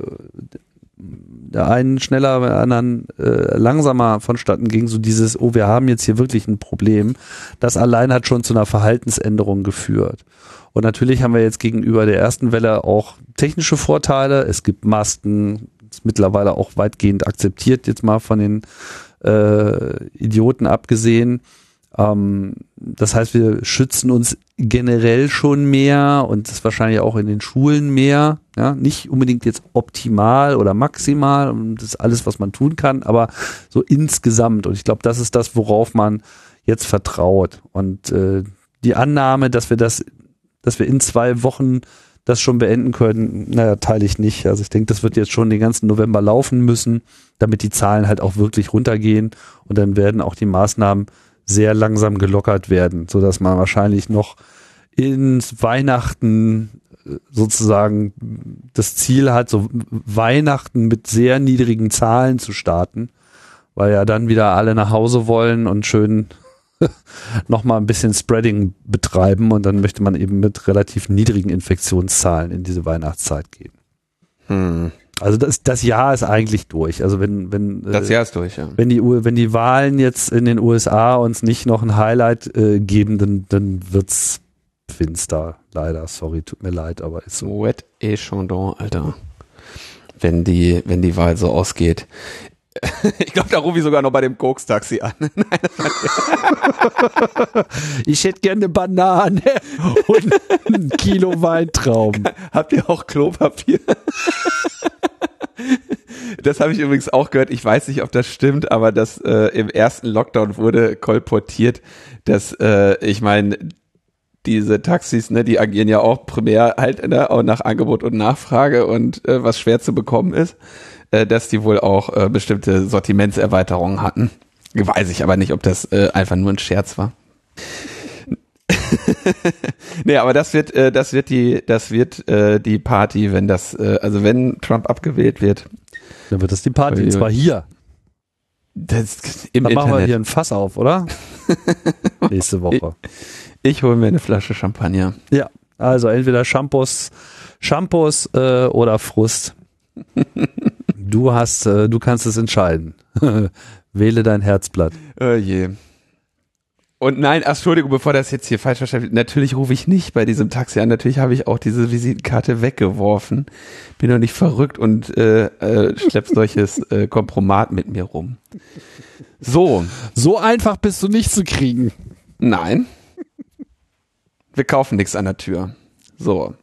der einen schneller, bei der anderen äh, langsamer vonstatten ging, so dieses, oh, wir haben jetzt hier wirklich ein Problem, das allein hat schon zu einer Verhaltensänderung geführt. Und natürlich haben wir jetzt gegenüber der ersten Welle auch technische Vorteile. Es gibt Masken, ist mittlerweile auch weitgehend akzeptiert, jetzt mal von den äh, Idioten abgesehen. Ähm, das heißt, wir schützen uns generell schon mehr und das wahrscheinlich auch in den Schulen mehr. Ja, nicht unbedingt jetzt optimal oder maximal und das ist alles, was man tun kann, aber so insgesamt. Und ich glaube, das ist das, worauf man jetzt vertraut. Und äh, die Annahme, dass wir das, dass wir in zwei Wochen das schon beenden können, naja, teile ich nicht. Also ich denke, das wird jetzt schon den ganzen November laufen müssen, damit die Zahlen halt auch wirklich runtergehen und dann werden auch die Maßnahmen sehr langsam gelockert werden, so dass man wahrscheinlich noch ins Weihnachten äh, sozusagen das Ziel hat, so Weihnachten mit sehr niedrigen Zahlen zu starten, weil ja dann wieder alle nach Hause wollen und schön nochmal ein bisschen Spreading betreiben und dann möchte man eben mit relativ niedrigen Infektionszahlen in diese Weihnachtszeit gehen. Hm. Also das, das Jahr ist eigentlich durch. Also wenn, wenn das Jahr ist durch, ja. Wenn die, wenn die Wahlen jetzt in den USA uns nicht noch ein Highlight äh, geben, dann, dann wird's finster. Leider, sorry, tut mir leid, aber ist so. Wet et Chandon, Alter. Wenn die, wenn die Wahl so ausgeht. Ich glaube, da rufe ich sogar noch bei dem Koks-Taxi an. ich hätte gerne eine Banane und ein Kilo Weintrauben. Habt ihr auch Klopapier? Das habe ich übrigens auch gehört. Ich weiß nicht, ob das stimmt, aber das äh, im ersten Lockdown wurde kolportiert, dass äh, ich meine, diese Taxis, ne, die agieren ja auch primär halt ne, auch nach Angebot und Nachfrage und äh, was schwer zu bekommen ist äh, dass die wohl auch äh, bestimmte Sortimentserweiterungen hatten. Weiß ich aber nicht, ob das äh, einfach nur ein Scherz war. nee, aber das wird, äh, das wird die, das wird äh, die Party, wenn das, äh, also wenn Trump abgewählt wird. Dann wird das die Party, und zwar hier. Das, im Dann machen wir hier ein Fass auf, oder? Nächste Woche. Ich, ich hole mir eine Flasche Champagner. Ja, Also entweder Shampoos, Shampoos äh, oder Frust. Du hast, äh, du kannst es entscheiden. Wähle dein Herzblatt. Oh je. Und nein, ach, Entschuldigung, bevor das jetzt hier falsch verstanden wird, natürlich rufe ich nicht bei diesem Taxi an. Natürlich habe ich auch diese Visitenkarte weggeworfen. Bin doch nicht verrückt und äh, äh, schlepp solches äh, Kompromat mit mir rum. So. So einfach bist du nicht zu kriegen. Nein. Wir kaufen nichts an der Tür. So.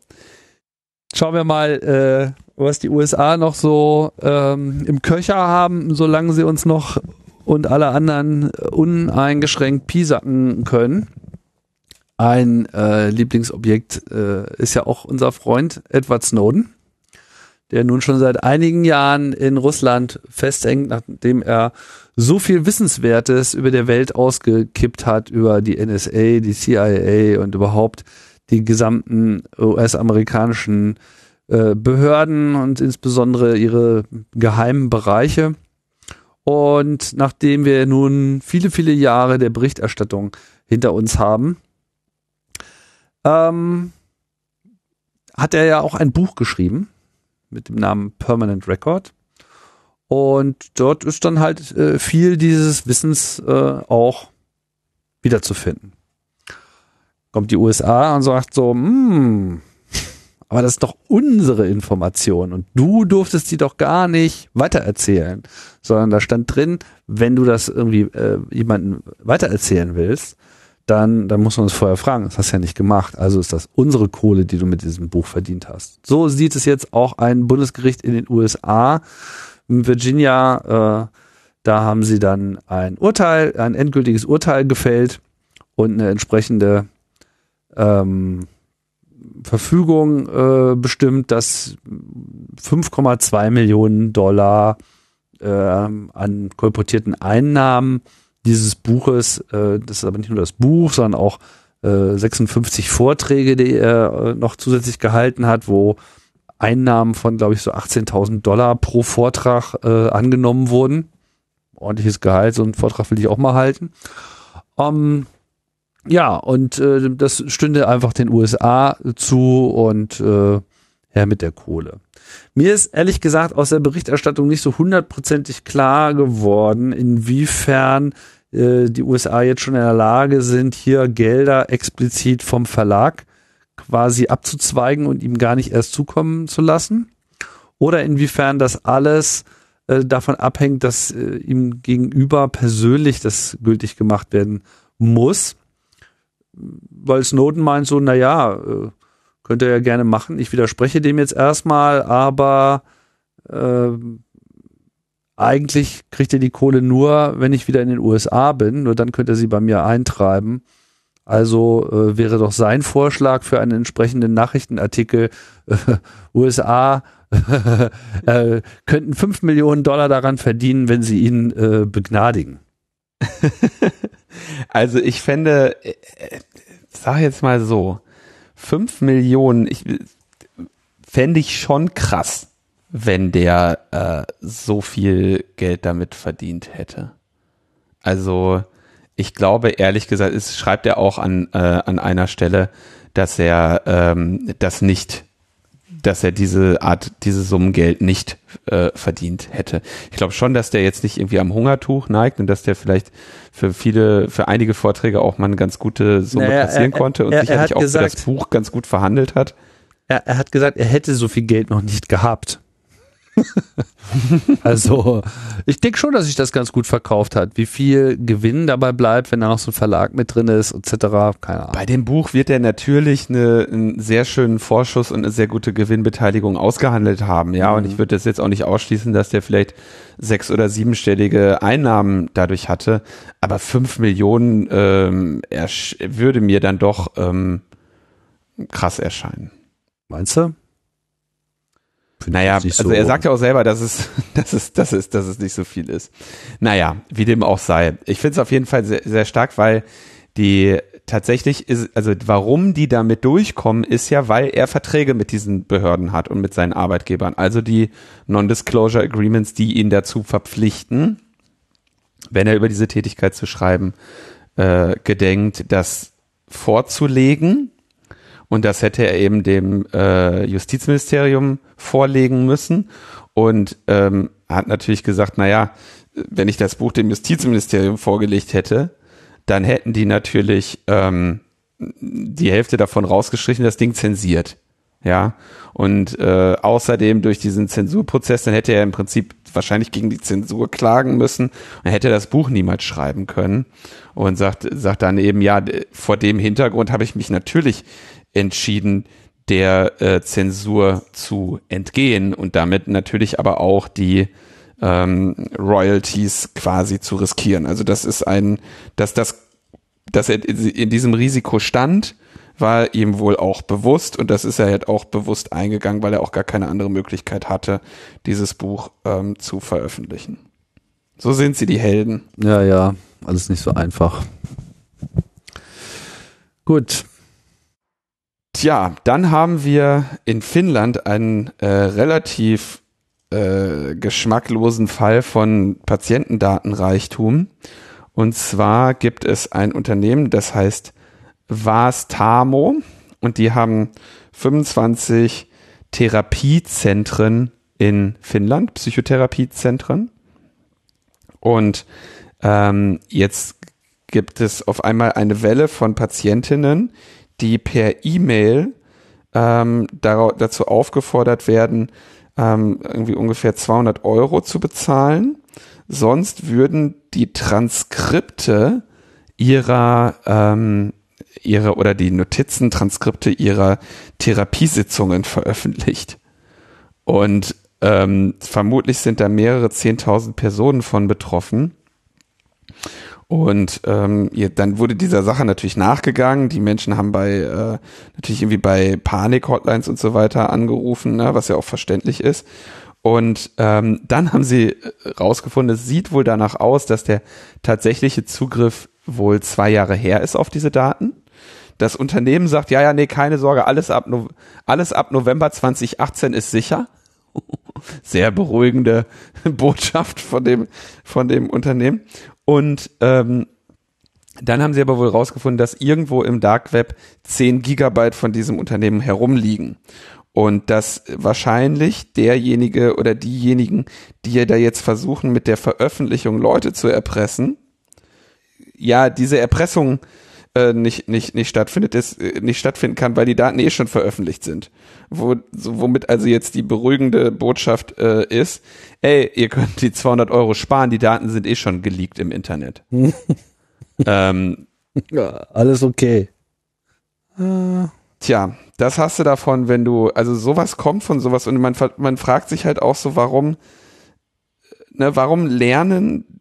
Schauen wir mal, äh, was die USA noch so ähm, im Köcher haben, solange sie uns noch und alle anderen uneingeschränkt piesacken können. Ein äh, Lieblingsobjekt äh, ist ja auch unser Freund Edward Snowden, der nun schon seit einigen Jahren in Russland festhängt, nachdem er so viel Wissenswertes über der Welt ausgekippt hat, über die NSA, die CIA und überhaupt die gesamten US-amerikanischen äh, Behörden und insbesondere ihre geheimen Bereiche. Und nachdem wir nun viele, viele Jahre der Berichterstattung hinter uns haben, ähm, hat er ja auch ein Buch geschrieben mit dem Namen Permanent Record. Und dort ist dann halt äh, viel dieses Wissens äh, auch wiederzufinden. Kommt die USA und sagt so, hm, aber das ist doch unsere Information und du durftest sie doch gar nicht weitererzählen, sondern da stand drin, wenn du das irgendwie äh, jemanden weitererzählen willst, dann, dann muss man uns vorher fragen. Das hast du ja nicht gemacht. Also ist das unsere Kohle, die du mit diesem Buch verdient hast. So sieht es jetzt auch ein Bundesgericht in den USA. In Virginia, äh, da haben sie dann ein Urteil, ein endgültiges Urteil gefällt und eine entsprechende ähm, Verfügung äh, bestimmt, dass 5,2 Millionen Dollar äh, an kolportierten Einnahmen dieses Buches, äh, das ist aber nicht nur das Buch, sondern auch äh, 56 Vorträge, die er äh, noch zusätzlich gehalten hat, wo Einnahmen von, glaube ich, so 18.000 Dollar pro Vortrag äh, angenommen wurden. Ordentliches Gehalt, so einen Vortrag will ich auch mal halten. Um, ja, und äh, das stünde einfach den USA zu und äh, her mit der Kohle. Mir ist ehrlich gesagt aus der Berichterstattung nicht so hundertprozentig klar geworden, inwiefern äh, die USA jetzt schon in der Lage sind, hier Gelder explizit vom Verlag quasi abzuzweigen und ihm gar nicht erst zukommen zu lassen. Oder inwiefern das alles äh, davon abhängt, dass äh, ihm gegenüber persönlich das gültig gemacht werden muss weil Snowden meint so, naja, äh, könnte er ja gerne machen. Ich widerspreche dem jetzt erstmal, aber äh, eigentlich kriegt er die Kohle nur, wenn ich wieder in den USA bin. Nur dann könnte er sie bei mir eintreiben. Also äh, wäre doch sein Vorschlag für einen entsprechenden Nachrichtenartikel äh, USA äh, könnten 5 Millionen Dollar daran verdienen, wenn sie ihn äh, begnadigen. Also ich fände, äh, äh, sag jetzt mal so, fünf Millionen, ich fände ich schon krass, wenn der äh, so viel Geld damit verdient hätte. Also ich glaube, ehrlich gesagt, es schreibt er auch an, äh, an einer Stelle, dass er ähm, das nicht dass er diese Art, diese Summen Geld nicht äh, verdient hätte. Ich glaube schon, dass der jetzt nicht irgendwie am Hungertuch neigt und dass der vielleicht für viele, für einige Vorträge auch mal eine ganz gute Summe naja, passieren er, konnte und er, sicherlich auch gesagt, für das Buch ganz gut verhandelt hat. Er, er hat gesagt, er hätte so viel Geld noch nicht gehabt. also, ich denke schon, dass sich das ganz gut verkauft hat. Wie viel Gewinn dabei bleibt, wenn da noch so ein Verlag mit drin ist, etc. Keine Ahnung. Bei dem Buch wird er natürlich eine, einen sehr schönen Vorschuss und eine sehr gute Gewinnbeteiligung ausgehandelt haben. Ja, mhm. und ich würde das jetzt auch nicht ausschließen, dass der vielleicht sechs- oder siebenstellige Einnahmen dadurch hatte. Aber fünf Millionen ähm, er würde mir dann doch ähm, krass erscheinen. Meinst du? Naja, also so er sagt ja auch selber, dass es, dass es, dass es, dass es nicht so viel ist. Naja, wie dem auch sei. Ich finde es auf jeden Fall sehr, sehr stark, weil die tatsächlich ist, also warum die damit durchkommen, ist ja, weil er Verträge mit diesen Behörden hat und mit seinen Arbeitgebern. Also die Non-Disclosure Agreements, die ihn dazu verpflichten, wenn er über diese Tätigkeit zu schreiben äh, gedenkt, das vorzulegen und das hätte er eben dem äh, Justizministerium vorlegen müssen und ähm, hat natürlich gesagt, naja, wenn ich das Buch dem Justizministerium vorgelegt hätte, dann hätten die natürlich ähm, die Hälfte davon rausgestrichen, das Ding zensiert. Ja, und äh, außerdem durch diesen Zensurprozess, dann hätte er im Prinzip wahrscheinlich gegen die Zensur klagen müssen und hätte das Buch niemals schreiben können. Und sagt, sagt dann eben, ja, vor dem Hintergrund habe ich mich natürlich entschieden, der äh, Zensur zu entgehen und damit natürlich aber auch die ähm, Royalties quasi zu riskieren. Also das ist ein, dass das, dass er in diesem Risiko stand, war ihm wohl auch bewusst und das ist er halt auch bewusst eingegangen, weil er auch gar keine andere Möglichkeit hatte, dieses Buch ähm, zu veröffentlichen. So sind sie die Helden. Ja, ja, alles nicht so einfach. Gut. Tja, dann haben wir in Finnland einen äh, relativ äh, geschmacklosen Fall von Patientendatenreichtum. Und zwar gibt es ein Unternehmen, das heißt Vastamo und die haben 25 Therapiezentren in Finnland, Psychotherapiezentren. Und ähm, jetzt gibt es auf einmal eine Welle von Patientinnen, die per E-Mail ähm, dazu aufgefordert werden, ähm, irgendwie ungefähr 200 Euro zu bezahlen. Sonst würden die Transkripte ihrer ähm, ihre oder die Notizen, Transkripte ihrer Therapiesitzungen veröffentlicht. Und ähm, vermutlich sind da mehrere zehntausend Personen von betroffen. Und ähm, ja, dann wurde dieser Sache natürlich nachgegangen. Die Menschen haben bei äh, natürlich irgendwie bei Panik-Hotlines und so weiter angerufen, ne, was ja auch verständlich ist. Und ähm, dann haben sie äh, rausgefunden, es sieht wohl danach aus, dass der tatsächliche Zugriff wohl zwei Jahre her ist auf diese Daten. Das Unternehmen sagt, ja, ja, nee, keine Sorge, alles ab, no alles ab November 2018 ist sicher. Sehr beruhigende Botschaft von dem, von dem Unternehmen. Und ähm, dann haben sie aber wohl rausgefunden, dass irgendwo im Dark Web 10 Gigabyte von diesem Unternehmen herumliegen. Und dass wahrscheinlich derjenige oder diejenigen, die ja da jetzt versuchen, mit der Veröffentlichung Leute zu erpressen, ja, diese Erpressung äh, nicht, nicht, nicht stattfindet, ist, äh, nicht stattfinden kann, weil die Daten eh schon veröffentlicht sind. Wo, so, womit also jetzt die beruhigende Botschaft äh, ist, ey, ihr könnt die 200 Euro sparen, die Daten sind eh schon geleakt im Internet. ähm, ja, alles okay. Äh. Tja, das hast du davon, wenn du, also sowas kommt von sowas und man, man fragt sich halt auch so, warum, ne, warum lernen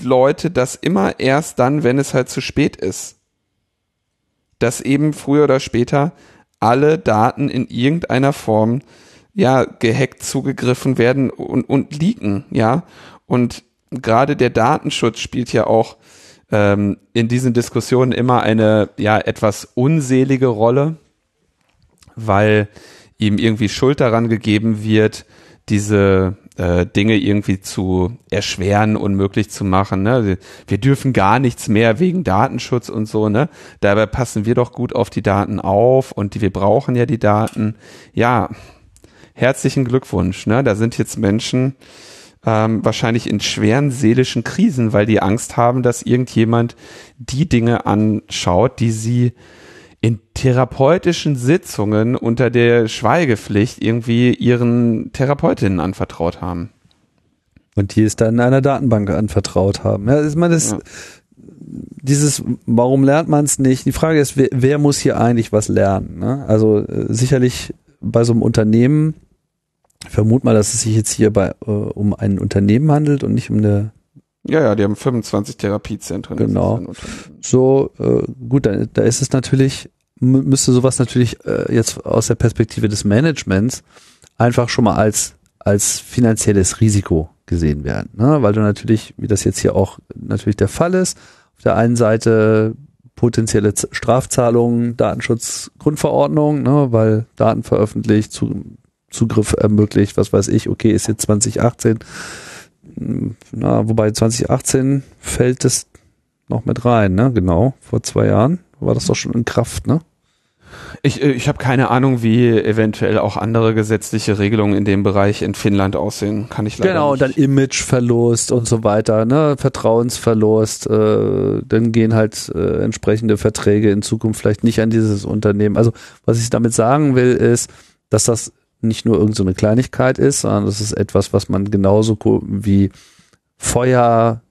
Leute das immer erst dann, wenn es halt zu spät ist? Dass eben früher oder später alle Daten in irgendeiner Form ja gehackt zugegriffen werden und, und leaken, ja. Und gerade der Datenschutz spielt ja auch ähm, in diesen Diskussionen immer eine ja etwas unselige Rolle, weil ihm irgendwie Schuld daran gegeben wird, diese äh, Dinge irgendwie zu erschweren, unmöglich zu machen. Ne? Wir dürfen gar nichts mehr wegen Datenschutz und so. Ne? Dabei passen wir doch gut auf die Daten auf und die, wir brauchen ja die Daten. Ja, herzlichen Glückwunsch. Ne? Da sind jetzt Menschen ähm, wahrscheinlich in schweren seelischen Krisen, weil die Angst haben, dass irgendjemand die Dinge anschaut, die sie in therapeutischen Sitzungen unter der Schweigepflicht irgendwie ihren Therapeutinnen anvertraut haben. Und die es dann in einer Datenbank anvertraut haben. Ja, ich meine, das, ja. dieses, warum lernt man es nicht? Die Frage ist, wer, wer muss hier eigentlich was lernen? Ne? Also äh, sicherlich bei so einem Unternehmen, vermut mal, dass es sich jetzt hier bei, äh, um ein Unternehmen handelt und nicht um eine ja, ja, die haben 25 Therapiezentren. Genau. So, äh, gut, da, da ist es natürlich, müsste sowas natürlich äh, jetzt aus der Perspektive des Managements einfach schon mal als, als finanzielles Risiko gesehen werden. Ne? Weil du natürlich, wie das jetzt hier auch natürlich der Fall ist, auf der einen Seite potenzielle Strafzahlungen, Datenschutzgrundverordnung, ne, weil Daten veröffentlicht, Zugriff ermöglicht, was weiß ich, okay, ist jetzt 2018 na, wobei 2018 fällt es noch mit rein, ne? Genau, vor zwei Jahren war das doch schon in Kraft, ne? Ich, äh, ich habe keine Ahnung, wie eventuell auch andere gesetzliche Regelungen in dem Bereich in Finnland aussehen. Kann ich leider Genau, nicht. dann Imageverlust und so weiter, ne? Vertrauensverlust, äh, dann gehen halt äh, entsprechende Verträge in Zukunft vielleicht nicht an dieses Unternehmen. Also was ich damit sagen will, ist, dass das nicht nur irgendeine so Kleinigkeit ist, sondern das ist etwas, was man genauso wie Feuergefahr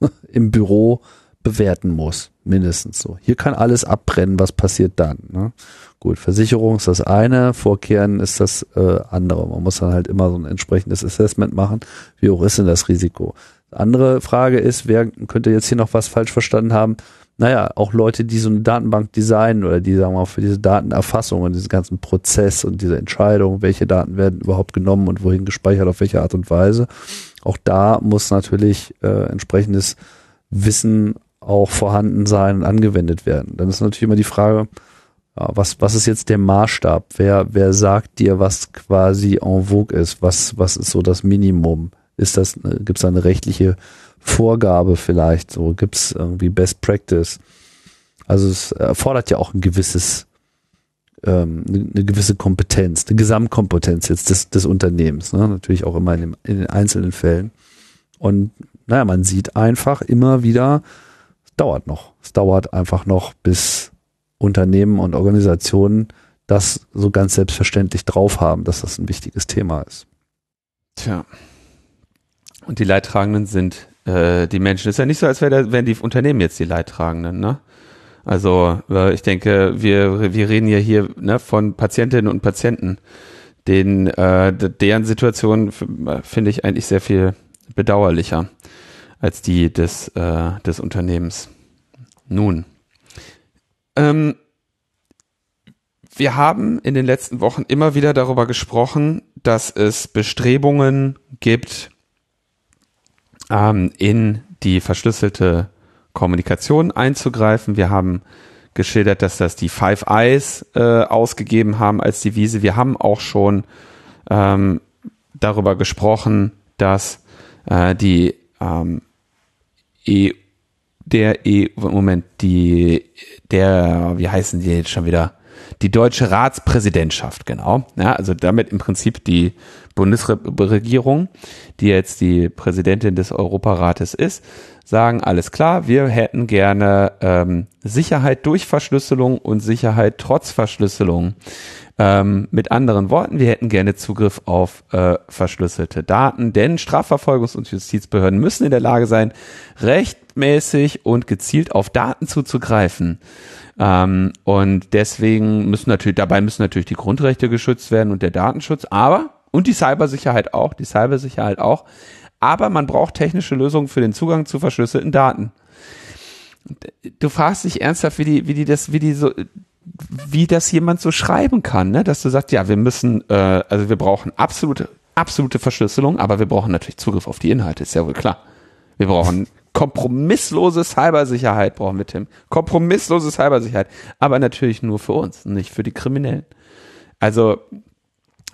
äh, im Büro bewerten muss, mindestens so. Hier kann alles abbrennen, was passiert dann. Ne? Gut, Versicherung ist das eine, Vorkehren ist das äh, andere. Man muss dann halt immer so ein entsprechendes Assessment machen. Wie hoch ist denn das Risiko? Andere Frage ist, wer könnte jetzt hier noch was falsch verstanden haben? Naja, auch Leute, die so eine Datenbank designen oder die, sagen wir mal, für diese Datenerfassung und diesen ganzen Prozess und diese Entscheidung, welche Daten werden überhaupt genommen und wohin gespeichert, auf welche Art und Weise. Auch da muss natürlich äh, entsprechendes Wissen auch vorhanden sein und angewendet werden. Dann ist natürlich immer die Frage, ja, was, was ist jetzt der Maßstab? Wer, wer sagt dir, was quasi en vogue ist? Was, was ist so das Minimum? Ist das, äh, gibt es da eine rechtliche Vorgabe vielleicht? So gibt es irgendwie Best Practice? Also es erfordert ja auch ein gewisses, ähm, eine gewisse Kompetenz, eine Gesamtkompetenz jetzt des, des Unternehmens, ne? natürlich auch immer in, dem, in den einzelnen Fällen. Und naja, man sieht einfach immer wieder, dauert noch. Es dauert einfach noch, bis Unternehmen und Organisationen das so ganz selbstverständlich drauf haben, dass das ein wichtiges Thema ist. Tja. Und die Leidtragenden sind äh, die Menschen. Ist ja nicht so, als wär wären die Unternehmen jetzt die Leidtragenden, ne? Also äh, ich denke, wir, wir reden ja hier ne, von Patientinnen und Patienten, denen, äh, deren Situation finde ich eigentlich sehr viel bedauerlicher als die des, äh, des Unternehmens. Nun, ähm, wir haben in den letzten Wochen immer wieder darüber gesprochen, dass es Bestrebungen gibt, ähm, in die verschlüsselte Kommunikation einzugreifen. Wir haben geschildert, dass das die Five Eyes äh, ausgegeben haben als Devise. Wir haben auch schon ähm, darüber gesprochen, dass äh, die ähm, EU, der EU, Moment, die, der, wie heißen die jetzt schon wieder? Die deutsche Ratspräsidentschaft, genau. Ja, also damit im Prinzip die Bundesregierung, die jetzt die Präsidentin des Europarates ist, sagen, alles klar, wir hätten gerne ähm, Sicherheit durch Verschlüsselung und Sicherheit trotz Verschlüsselung. Ähm, mit anderen Worten, wir hätten gerne Zugriff auf äh, verschlüsselte Daten, denn Strafverfolgungs- und Justizbehörden müssen in der Lage sein, rechtmäßig und gezielt auf Daten zuzugreifen. Ähm, und deswegen müssen natürlich, dabei müssen natürlich die Grundrechte geschützt werden und der Datenschutz, aber, und die Cybersicherheit auch, die Cybersicherheit auch, aber man braucht technische Lösungen für den Zugang zu verschlüsselten Daten. Du fragst dich ernsthaft, wie die, wie die das, wie die so, wie das jemand so schreiben kann, ne? dass du sagst, ja, wir müssen, äh, also wir brauchen absolute, absolute Verschlüsselung, aber wir brauchen natürlich Zugriff auf die Inhalte, ist ja wohl klar. Wir brauchen kompromisslose Cybersicherheit, brauchen wir, Tim. Kompromisslose Cybersicherheit. Aber natürlich nur für uns, nicht für die Kriminellen. Also,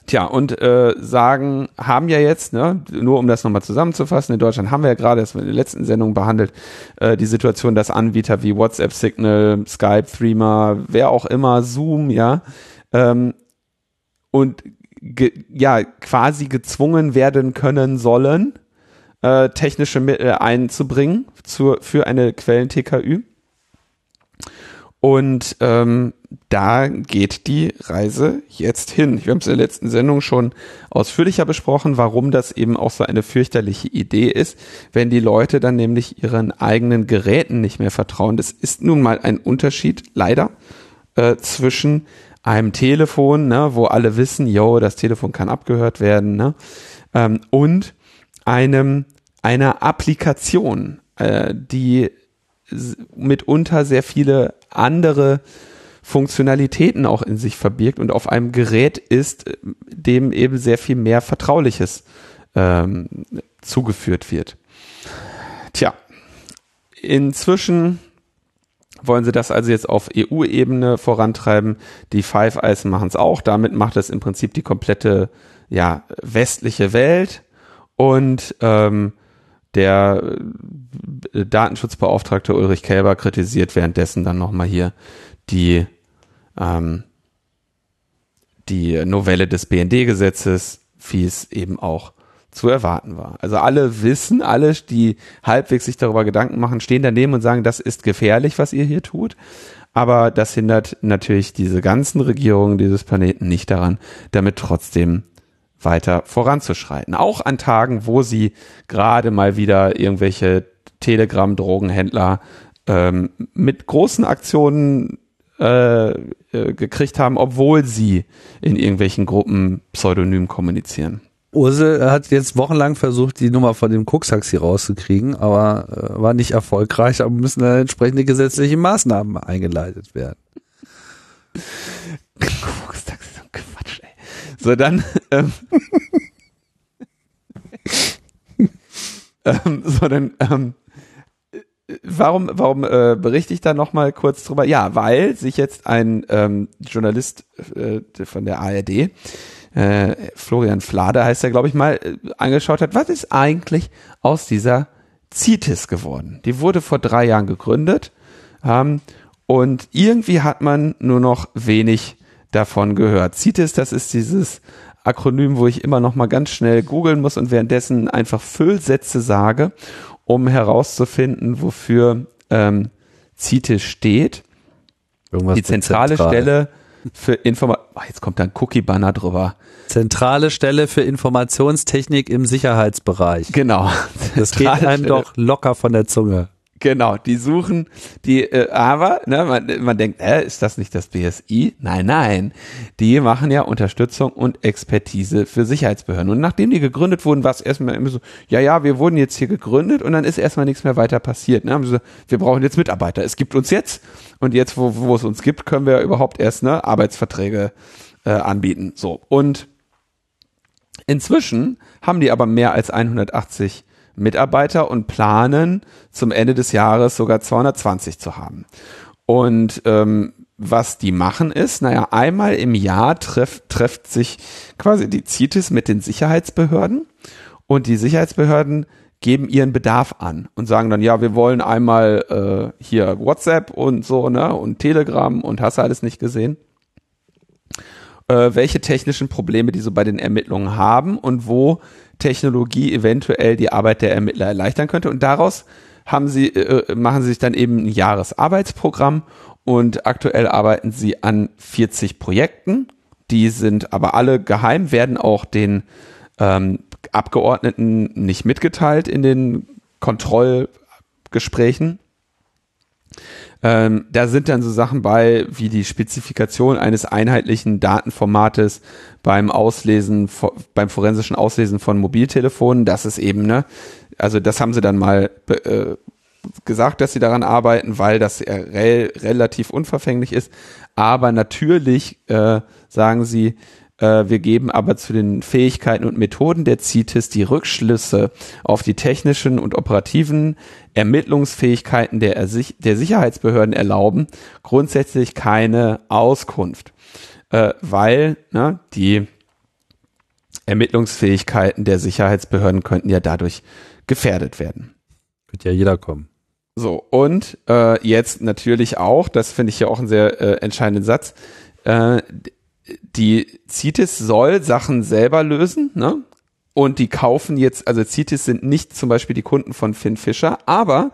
tja, und äh, sagen, haben ja jetzt, ne, nur um das nochmal zusammenzufassen, in Deutschland haben wir ja gerade, das wir in der letzten Sendung behandelt, äh, die Situation, dass Anbieter wie WhatsApp, Signal, Skype, Threema, wer auch immer, Zoom, ja, ähm, und ge, ja, quasi gezwungen werden können sollen, äh, technische Mittel einzubringen zur, für eine Quellen-TKÜ. Und ähm, da geht die Reise jetzt hin. Wir haben es in der letzten Sendung schon ausführlicher besprochen, warum das eben auch so eine fürchterliche Idee ist, wenn die Leute dann nämlich ihren eigenen Geräten nicht mehr vertrauen. Das ist nun mal ein Unterschied, leider, äh, zwischen einem Telefon, ne, wo alle wissen, yo, das Telefon kann abgehört werden, ne, ähm, und einem einer Applikation, äh, die mitunter sehr viele andere Funktionalitäten auch in sich verbirgt und auf einem Gerät ist, dem eben sehr viel mehr Vertrauliches ähm, zugeführt wird. Tja, inzwischen wollen sie das also jetzt auf EU-Ebene vorantreiben. Die Five Eyes machen es auch. Damit macht es im Prinzip die komplette ja, westliche Welt. Und ähm, der Datenschutzbeauftragte Ulrich Kälber kritisiert währenddessen dann nochmal hier die, ähm, die Novelle des BND-Gesetzes, wie es eben auch zu erwarten war. Also alle wissen, alle, die halbwegs sich darüber Gedanken machen, stehen daneben und sagen, das ist gefährlich, was ihr hier tut. Aber das hindert natürlich diese ganzen Regierungen dieses Planeten nicht daran, damit trotzdem weiter voranzuschreiten. Auch an Tagen, wo sie gerade mal wieder irgendwelche Telegram-Drogenhändler ähm, mit großen Aktionen äh, äh, gekriegt haben, obwohl sie in irgendwelchen Gruppen pseudonym kommunizieren. Ursel hat jetzt wochenlang versucht, die Nummer von dem Kuxaxi rauszukriegen, aber äh, war nicht erfolgreich, aber müssen dann entsprechende gesetzliche Maßnahmen eingeleitet werden. Kuxaxi, so ein Quatsch, ey. So, dann, ähm, ähm, so, dann, ähm, warum, warum äh, berichte ich da nochmal kurz drüber? Ja, weil sich jetzt ein ähm, Journalist äh, von der ARD äh, Florian Flade heißt er, glaube ich mal, äh, angeschaut hat, was ist eigentlich aus dieser CITES geworden? Die wurde vor drei Jahren gegründet ähm, und irgendwie hat man nur noch wenig davon gehört. CITES, das ist dieses Akronym, wo ich immer noch mal ganz schnell googeln muss und währenddessen einfach Füllsätze sage, um herauszufinden, wofür ähm, CITES steht. Irgendwas die zentrale Stelle für Informa oh, jetzt kommt da ein Cookie-Banner drüber. Zentrale Stelle für Informationstechnik im Sicherheitsbereich. Genau. Das geht einem doch locker von der Zunge. Genau, die suchen, die, äh, aber, ne, man, man denkt, äh, ist das nicht das BSI? Nein, nein. Die machen ja Unterstützung und Expertise für Sicherheitsbehörden. Und nachdem die gegründet wurden, war es erstmal immer so, ja, ja, wir wurden jetzt hier gegründet und dann ist erstmal nichts mehr weiter passiert. Ne? Haben so, wir brauchen jetzt Mitarbeiter. Es gibt uns jetzt und jetzt, wo, wo es uns gibt, können wir überhaupt erst ne, Arbeitsverträge äh, anbieten. So. Und inzwischen haben die aber mehr als 180 Mitarbeiter und planen zum Ende des Jahres sogar 220 zu haben. Und ähm, was die machen ist, naja, einmal im Jahr treff, trefft sich quasi die CITES mit den Sicherheitsbehörden und die Sicherheitsbehörden geben ihren Bedarf an und sagen dann, ja, wir wollen einmal äh, hier WhatsApp und so, ne, und Telegram und hast alles nicht gesehen. Äh, welche technischen Probleme die so bei den Ermittlungen haben und wo Technologie eventuell die Arbeit der Ermittler erleichtern könnte. Und daraus haben sie, äh, machen sie sich dann eben ein Jahresarbeitsprogramm und aktuell arbeiten sie an 40 Projekten. Die sind aber alle geheim, werden auch den ähm, Abgeordneten nicht mitgeteilt in den Kontrollgesprächen. Ähm, da sind dann so Sachen bei, wie die Spezifikation eines einheitlichen Datenformates beim Auslesen, beim forensischen Auslesen von Mobiltelefonen. Das ist eben, ne, also das haben sie dann mal äh, gesagt, dass sie daran arbeiten, weil das re relativ unverfänglich ist. Aber natürlich äh, sagen sie, äh, wir geben aber zu den Fähigkeiten und Methoden der CITES die Rückschlüsse auf die technischen und operativen Ermittlungsfähigkeiten der, der Sicherheitsbehörden erlauben, grundsätzlich keine Auskunft, äh, weil ne, die Ermittlungsfähigkeiten der Sicherheitsbehörden könnten ja dadurch gefährdet werden. Könnte ja jeder kommen. So, und äh, jetzt natürlich auch, das finde ich ja auch einen sehr äh, entscheidenden Satz, äh, die CITES soll Sachen selber lösen, ne? Und die kaufen jetzt, also CITES sind nicht zum Beispiel die Kunden von Finn Fischer, aber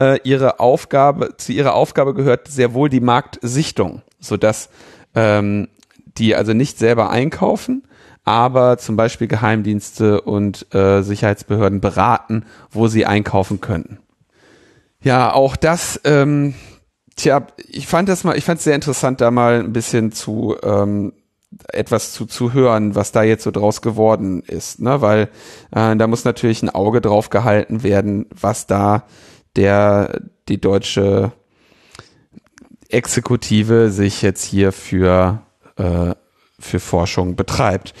äh, ihre Aufgabe, zu ihrer Aufgabe gehört sehr wohl die Marktsichtung, sodass ähm, die also nicht selber einkaufen, aber zum Beispiel Geheimdienste und äh, Sicherheitsbehörden beraten, wo sie einkaufen könnten. Ja, auch das ähm, Tja, ich fand das mal, ich fand es sehr interessant, da mal ein bisschen zu ähm, etwas zu, zu hören, was da jetzt so draus geworden ist, ne? Weil äh, da muss natürlich ein Auge drauf gehalten werden, was da der die deutsche Exekutive sich jetzt hier für äh, für Forschung betreibt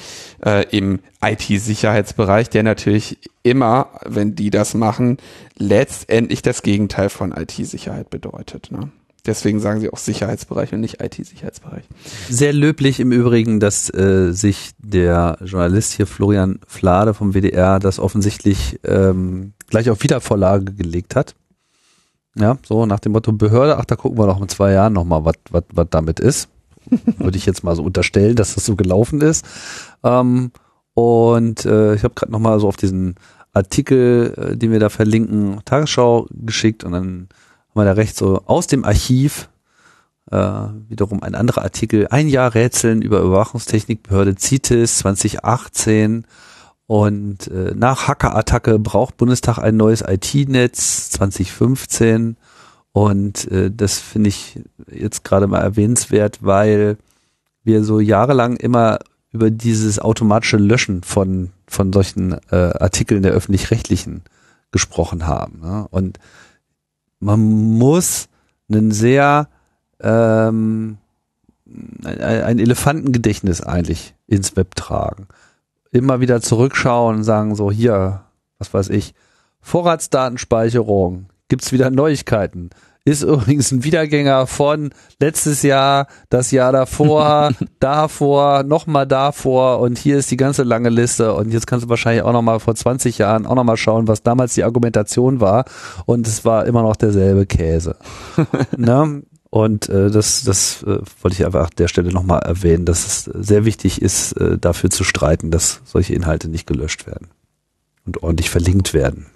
äh, im IT-Sicherheitsbereich, der natürlich immer, wenn die das machen, letztendlich das Gegenteil von IT-Sicherheit bedeutet. Ne? Deswegen sagen sie auch Sicherheitsbereich und nicht IT-Sicherheitsbereich. Sehr löblich im Übrigen, dass äh, sich der Journalist hier Florian Flade vom WDR das offensichtlich ähm, gleich auf Wiedervorlage gelegt hat. Ja, so nach dem Motto Behörde, ach, da gucken wir doch in zwei Jahren nochmal, was was damit ist. Würde ich jetzt mal so unterstellen, dass das so gelaufen ist. Ähm, und äh, ich habe gerade nochmal so auf diesen Artikel, äh, den wir da verlinken, Tagesschau geschickt und dann wir da rechts so aus dem Archiv äh, wiederum ein anderer Artikel, ein Jahr Rätseln über Überwachungstechnikbehörde CITES 2018 und äh, nach Hackerattacke braucht Bundestag ein neues IT-Netz 2015 und äh, das finde ich jetzt gerade mal erwähnenswert, weil wir so jahrelang immer über dieses automatische Löschen von, von solchen äh, Artikeln der öffentlich-rechtlichen gesprochen haben. Ne? Und man muss einen sehr ähm, ein, ein Elefantengedächtnis eigentlich ins Web tragen. Immer wieder zurückschauen und sagen so, hier, was weiß ich, Vorratsdatenspeicherung, gibt's wieder Neuigkeiten ist übrigens ein Wiedergänger von letztes Jahr, das Jahr davor, davor, nochmal davor und hier ist die ganze lange Liste und jetzt kannst du wahrscheinlich auch nochmal vor 20 Jahren auch nochmal schauen, was damals die Argumentation war und es war immer noch derselbe Käse. ne? Und äh, das, das äh, wollte ich einfach an der Stelle nochmal erwähnen, dass es sehr wichtig ist, äh, dafür zu streiten, dass solche Inhalte nicht gelöscht werden und ordentlich verlinkt werden.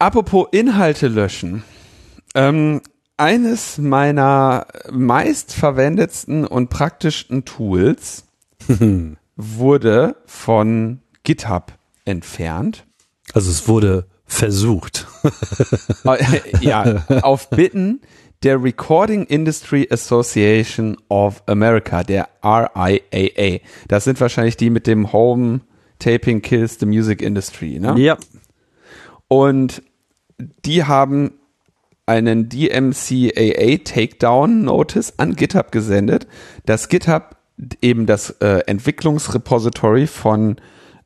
Apropos Inhalte löschen. Ähm, eines meiner meistverwendetsten und praktischsten Tools wurde von GitHub entfernt. Also es wurde versucht. ja, auf Bitten der Recording Industry Association of America, der RIAA. Das sind wahrscheinlich die mit dem Home Taping Kills the Music Industry, ne? Ja. Und die haben einen DMCAA Takedown Notice an GitHub gesendet, dass GitHub eben das äh, Entwicklungsrepository von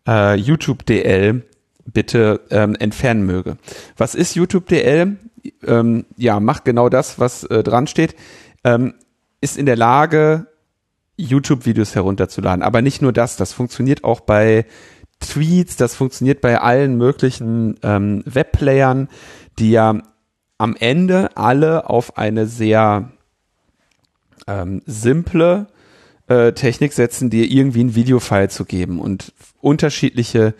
äh, YouTube DL bitte ähm, entfernen möge. Was ist YouTube DL? Ähm, ja, macht genau das, was äh, dran steht. Ähm, ist in der Lage, YouTube-Videos herunterzuladen. Aber nicht nur das, das funktioniert auch bei Tweets, das funktioniert bei allen möglichen ähm, Webplayern, die ja am Ende alle auf eine sehr ähm, simple äh, Technik setzen, dir irgendwie ein Videofile zu geben und unterschiedliche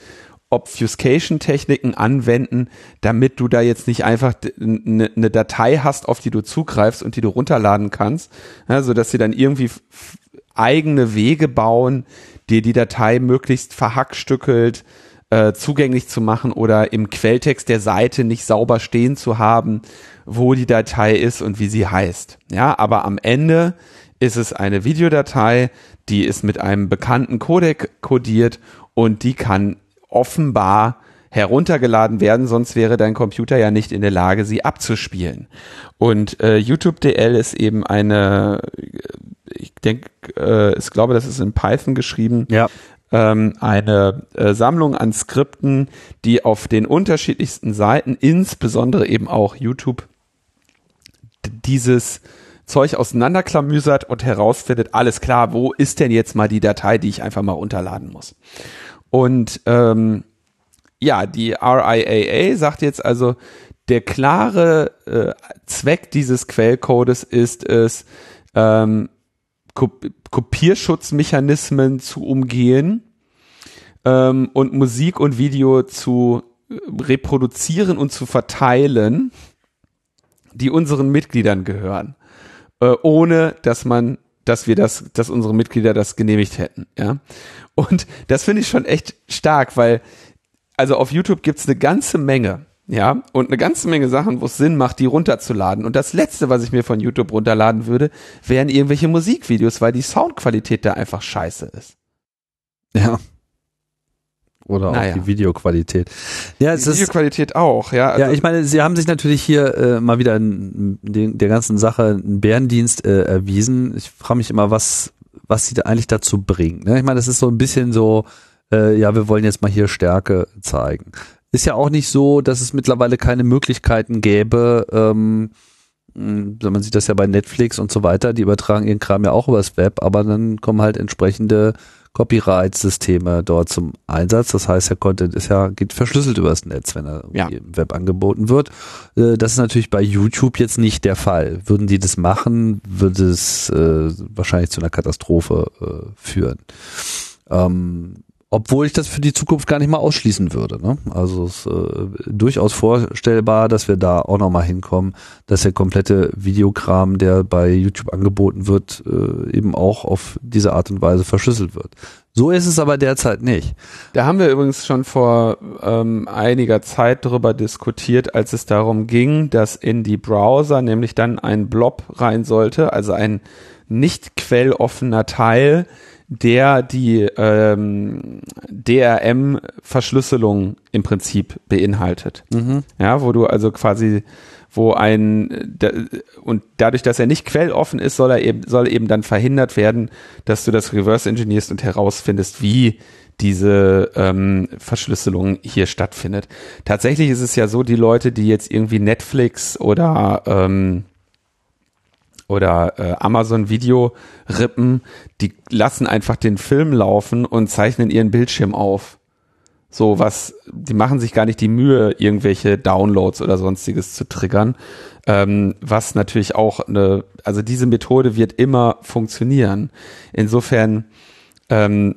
Obfuscation-Techniken anwenden, damit du da jetzt nicht einfach eine ne Datei hast, auf die du zugreifst und die du runterladen kannst, ja, so dass sie dann irgendwie eigene Wege bauen, dir die Datei möglichst verhackstückelt äh, zugänglich zu machen oder im Quelltext der Seite nicht sauber stehen zu haben, wo die Datei ist und wie sie heißt. Ja, aber am Ende ist es eine Videodatei, die ist mit einem bekannten Codec kodiert und die kann offenbar heruntergeladen werden, sonst wäre dein Computer ja nicht in der Lage, sie abzuspielen. Und äh, YouTube DL ist eben eine, ich denke, äh, ich glaube, das ist in Python geschrieben, ja ähm, eine äh, Sammlung an Skripten, die auf den unterschiedlichsten Seiten, insbesondere eben auch YouTube, dieses Zeug auseinanderklamüsert und herausfindet, alles klar, wo ist denn jetzt mal die Datei, die ich einfach mal runterladen muss. Und ähm, ja, die RIAA sagt jetzt also, der klare äh, Zweck dieses Quellcodes ist es, ähm, Kopierschutzmechanismen zu umgehen ähm, und Musik und Video zu äh, reproduzieren und zu verteilen, die unseren Mitgliedern gehören, äh, ohne dass man, dass wir das, dass unsere Mitglieder das genehmigt hätten, ja. Und das finde ich schon echt stark, weil also auf YouTube gibt's eine ganze Menge ja, und eine ganze Menge Sachen, wo es Sinn macht, die runterzuladen. Und das letzte, was ich mir von YouTube runterladen würde, wären irgendwelche Musikvideos, weil die Soundqualität da einfach scheiße ist. Ja. Oder naja. auch die Videoqualität. Ja, die Videoqualität auch, ja. Also ja, ich meine, sie haben sich natürlich hier äh, mal wieder in, in der ganzen Sache einen Bärendienst äh, erwiesen. Ich frage mich immer, was, was sie da eigentlich dazu bringt. Ne? Ich meine, das ist so ein bisschen so, äh, ja, wir wollen jetzt mal hier Stärke zeigen ist ja auch nicht so, dass es mittlerweile keine Möglichkeiten gäbe, ähm, hm, man sieht das ja bei Netflix und so weiter, die übertragen ihren Kram ja auch übers Web, aber dann kommen halt entsprechende Copyright-Systeme dort zum Einsatz. Das heißt, der Content ist ja, geht verschlüsselt übers Netz, wenn er Ja. im Web angeboten wird. Äh, Das ist natürlich bei YouTube jetzt nicht der Fall. Würden die das machen, würde es äh, wahrscheinlich zu einer Katastrophe äh, führen. Ähm, obwohl ich das für die Zukunft gar nicht mal ausschließen würde. Ne? Also es ist äh, durchaus vorstellbar, dass wir da auch nochmal hinkommen, dass der komplette Videokram, der bei YouTube angeboten wird, äh, eben auch auf diese Art und Weise verschlüsselt wird. So ist es aber derzeit nicht. Da haben wir übrigens schon vor ähm, einiger Zeit darüber diskutiert, als es darum ging, dass in die Browser nämlich dann ein Blob rein sollte, also ein nicht quelloffener Teil, der die ähm, DRM-Verschlüsselung im Prinzip beinhaltet. Ja, wo du also quasi, wo ein und dadurch, dass er nicht quelloffen ist, soll er eben soll eben dann verhindert werden, dass du das reverse engineerst und herausfindest, wie diese ähm, Verschlüsselung hier stattfindet. Tatsächlich ist es ja so, die Leute, die jetzt irgendwie Netflix oder ähm, oder äh, Amazon Video rippen, die lassen einfach den Film laufen und zeichnen ihren Bildschirm auf. So was, die machen sich gar nicht die Mühe, irgendwelche Downloads oder sonstiges zu triggern. Ähm, was natürlich auch eine, also diese Methode wird immer funktionieren. Insofern, ähm,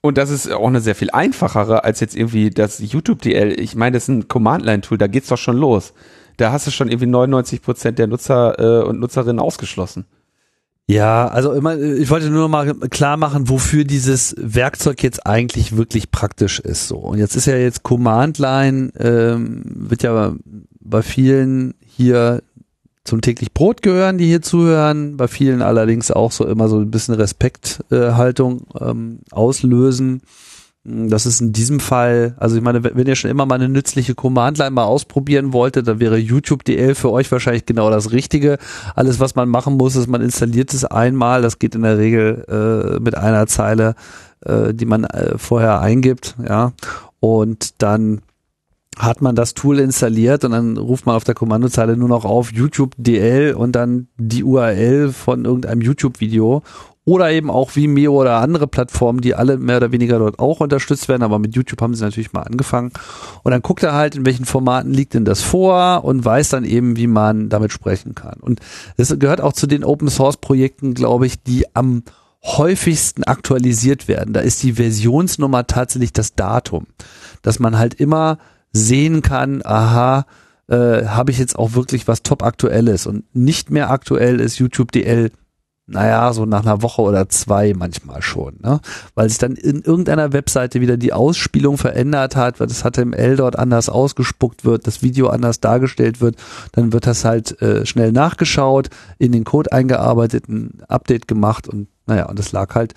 und das ist auch eine sehr viel einfachere als jetzt irgendwie das YouTube-DL. Ich meine, das ist ein Command-Line-Tool, da geht's doch schon los. Da hast du schon irgendwie 99 Prozent der Nutzer äh, und Nutzerinnen ausgeschlossen. Ja, also immer, ich wollte nur noch mal klar machen, wofür dieses Werkzeug jetzt eigentlich wirklich praktisch ist. So und jetzt ist ja jetzt Command Line ähm, wird ja bei vielen hier zum täglich Brot gehören, die hier zuhören, bei vielen allerdings auch so immer so ein bisschen Respekthaltung äh, ähm, auslösen. Das ist in diesem Fall, also ich meine, wenn ihr schon immer mal eine nützliche Command-Line mal ausprobieren wolltet, dann wäre YouTube DL für euch wahrscheinlich genau das Richtige. Alles, was man machen muss, ist, man installiert es einmal. Das geht in der Regel äh, mit einer Zeile, äh, die man äh, vorher eingibt, ja. Und dann hat man das Tool installiert und dann ruft man auf der Kommandozeile nur noch auf YouTube DL und dann die URL von irgendeinem YouTube-Video oder eben auch Vimeo oder andere Plattformen, die alle mehr oder weniger dort auch unterstützt werden, aber mit YouTube haben sie natürlich mal angefangen. Und dann guckt er halt, in welchen Formaten liegt denn das vor und weiß dann eben, wie man damit sprechen kann. Und das gehört auch zu den Open Source Projekten, glaube ich, die am häufigsten aktualisiert werden. Da ist die Versionsnummer tatsächlich das Datum, dass man halt immer sehen kann, aha, äh, habe ich jetzt auch wirklich was top aktuelles und nicht mehr aktuell ist YouTube DL naja, so nach einer Woche oder zwei manchmal schon, ne? Weil sich dann in irgendeiner Webseite wieder die Ausspielung verändert hat, weil das HTML dort anders ausgespuckt wird, das Video anders dargestellt wird, dann wird das halt äh, schnell nachgeschaut, in den Code eingearbeitet, ein Update gemacht und naja, und das lag halt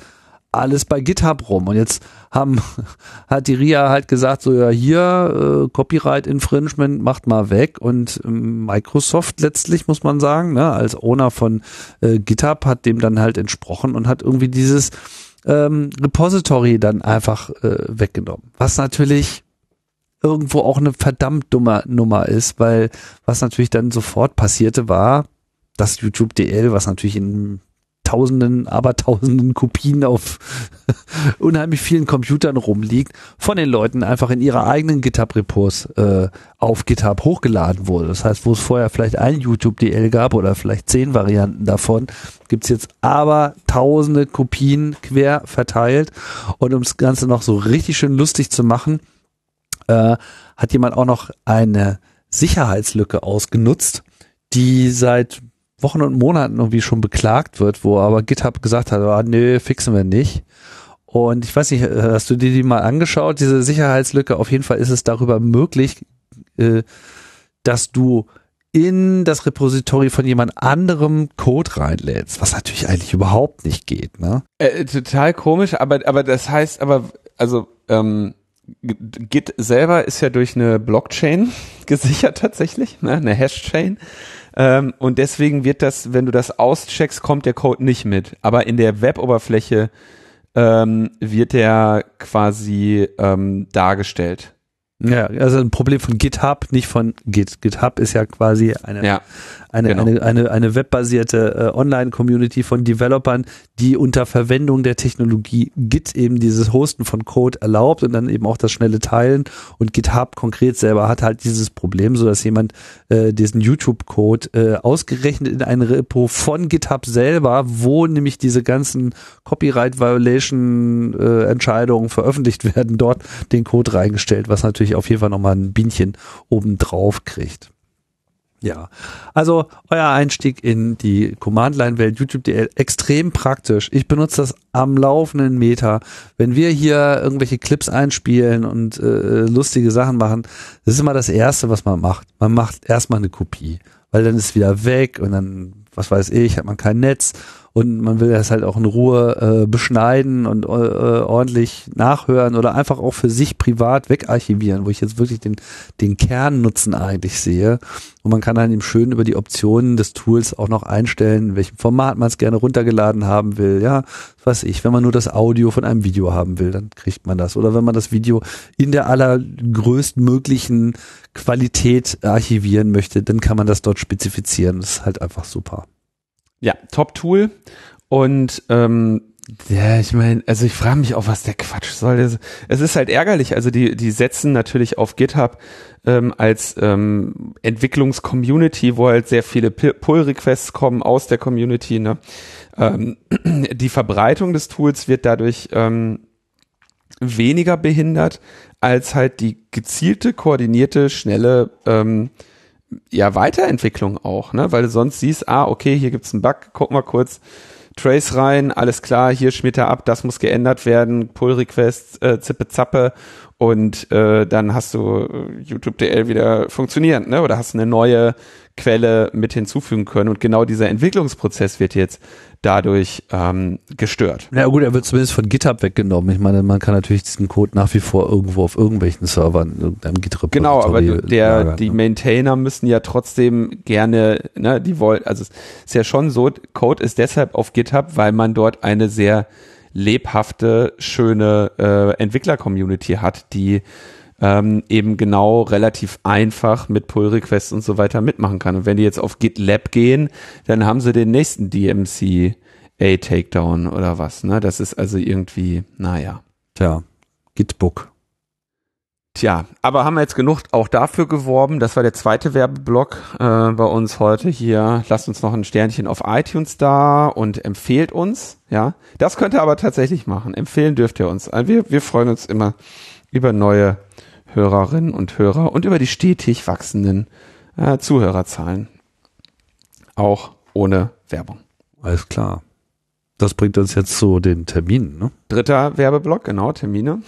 alles bei GitHub rum. Und jetzt haben, hat die RIA halt gesagt, so ja, hier, äh, Copyright Infringement macht mal weg. Und ähm, Microsoft letztlich, muss man sagen, ne, als Owner von äh, GitHub hat dem dann halt entsprochen und hat irgendwie dieses ähm, Repository dann einfach äh, weggenommen. Was natürlich irgendwo auch eine verdammt dumme Nummer ist, weil was natürlich dann sofort passierte war, dass YouTube DL, was natürlich in Tausenden, aber Tausenden Kopien auf unheimlich vielen Computern rumliegt, von den Leuten einfach in ihre eigenen GitHub-Repos äh, auf GitHub hochgeladen wurde. Das heißt, wo es vorher vielleicht ein YouTube-DL gab oder vielleicht zehn Varianten davon, gibt's jetzt aber tausende Kopien quer verteilt. Und um das Ganze noch so richtig schön lustig zu machen, äh, hat jemand auch noch eine Sicherheitslücke ausgenutzt, die seit Wochen und Monaten irgendwie schon beklagt wird, wo aber GitHub gesagt hat, ah, nö, fixen wir nicht. Und ich weiß nicht, hast du dir die mal angeschaut, diese Sicherheitslücke? Auf jeden Fall ist es darüber möglich, äh, dass du in das Repository von jemand anderem Code reinlädst, was natürlich eigentlich überhaupt nicht geht, ne? Äh, total komisch, aber, aber das heißt, aber, also, ähm, Git selber ist ja durch eine Blockchain gesichert tatsächlich, ne? eine Hashchain. Ähm, und deswegen wird das, wenn du das auscheckst, kommt der Code nicht mit. Aber in der Web-Oberfläche ähm, wird der quasi ähm, dargestellt. Ja, also ein Problem von GitHub, nicht von Git. GitHub ist ja quasi eine, Ja, eine, genau. eine, eine, eine webbasierte äh, Online-Community von Developern, die unter Verwendung der Technologie Git eben dieses Hosten von Code erlaubt und dann eben auch das schnelle Teilen. Und GitHub konkret selber hat halt dieses Problem, so dass jemand äh, diesen YouTube-Code äh, ausgerechnet in ein Repo von GitHub selber, wo nämlich diese ganzen Copyright-Violation-Entscheidungen veröffentlicht werden, dort den Code reingestellt, was natürlich auf jeden Fall nochmal ein Bienchen obendrauf kriegt. Ja, also euer Einstieg in die Command-Line-Welt YouTube.dl extrem praktisch. Ich benutze das am laufenden Meter. Wenn wir hier irgendwelche Clips einspielen und äh, lustige Sachen machen, das ist immer das Erste, was man macht. Man macht erstmal eine Kopie, weil dann ist es wieder weg und dann, was weiß ich, hat man kein Netz und man will das halt auch in Ruhe äh, beschneiden und äh, ordentlich nachhören oder einfach auch für sich privat wegarchivieren, wo ich jetzt wirklich den, den Kernnutzen eigentlich sehe. Und man kann dann eben schön über die Optionen des Tools auch noch einstellen, in welchem Format man es gerne runtergeladen haben will. Ja, was ich, wenn man nur das Audio von einem Video haben will, dann kriegt man das. Oder wenn man das Video in der allergrößtmöglichen Qualität archivieren möchte, dann kann man das dort spezifizieren. Das ist halt einfach super. Ja, Top-Tool. Und ähm, ja, ich meine, also ich frage mich auch, was der Quatsch soll. Es- ist halt ärgerlich. Also die, die setzen natürlich auf GitHub ähm, als ähm, Entwicklungs-Community, wo halt sehr viele Pull-Requests kommen aus der Community. Ne? Ähm, die Verbreitung des Tools wird dadurch ähm, weniger behindert als halt die gezielte, koordinierte, schnelle ähm, ja, Weiterentwicklung auch, ne? Weil du sonst siehst, ah, okay, hier gibt's einen Bug, guck mal kurz, Trace rein, alles klar, hier schmiert er ab, das muss geändert werden, Pull-Request, äh, Zippe Zappe und äh, dann hast du äh, YouTube.dl wieder funktionierend, ne? Oder hast eine neue Quelle mit hinzufügen können und genau dieser Entwicklungsprozess wird jetzt dadurch ähm, gestört. Ja gut, er wird zumindest von GitHub weggenommen. Ich meine, man kann natürlich diesen Code nach wie vor irgendwo auf irgendwelchen Servern, in irgendeinem git Genau, aber der, lagern, die ne? Maintainer müssen ja trotzdem gerne, ne, die wollen, also es ist ja schon so, Code ist deshalb auf GitHub, weil man dort eine sehr lebhafte, schöne äh, Entwickler-Community hat, die ähm, eben genau relativ einfach mit Pull-Requests und so weiter mitmachen kann. Und wenn die jetzt auf GitLab gehen, dann haben sie den nächsten DMC A Takedown oder was, ne? Das ist also irgendwie, naja. Tja, Gitbook. Tja, aber haben wir jetzt genug auch dafür geworben. Das war der zweite Werbeblock äh, bei uns heute hier. Lasst uns noch ein Sternchen auf iTunes da und empfehlt uns. Ja, das könnt ihr aber tatsächlich machen. Empfehlen dürft ihr uns. Also wir, wir freuen uns immer über neue Hörerinnen und Hörer und über die stetig wachsenden äh, Zuhörerzahlen. Auch ohne Werbung. Alles klar. Das bringt uns jetzt zu den Terminen, ne? Dritter Werbeblock, genau, Termine.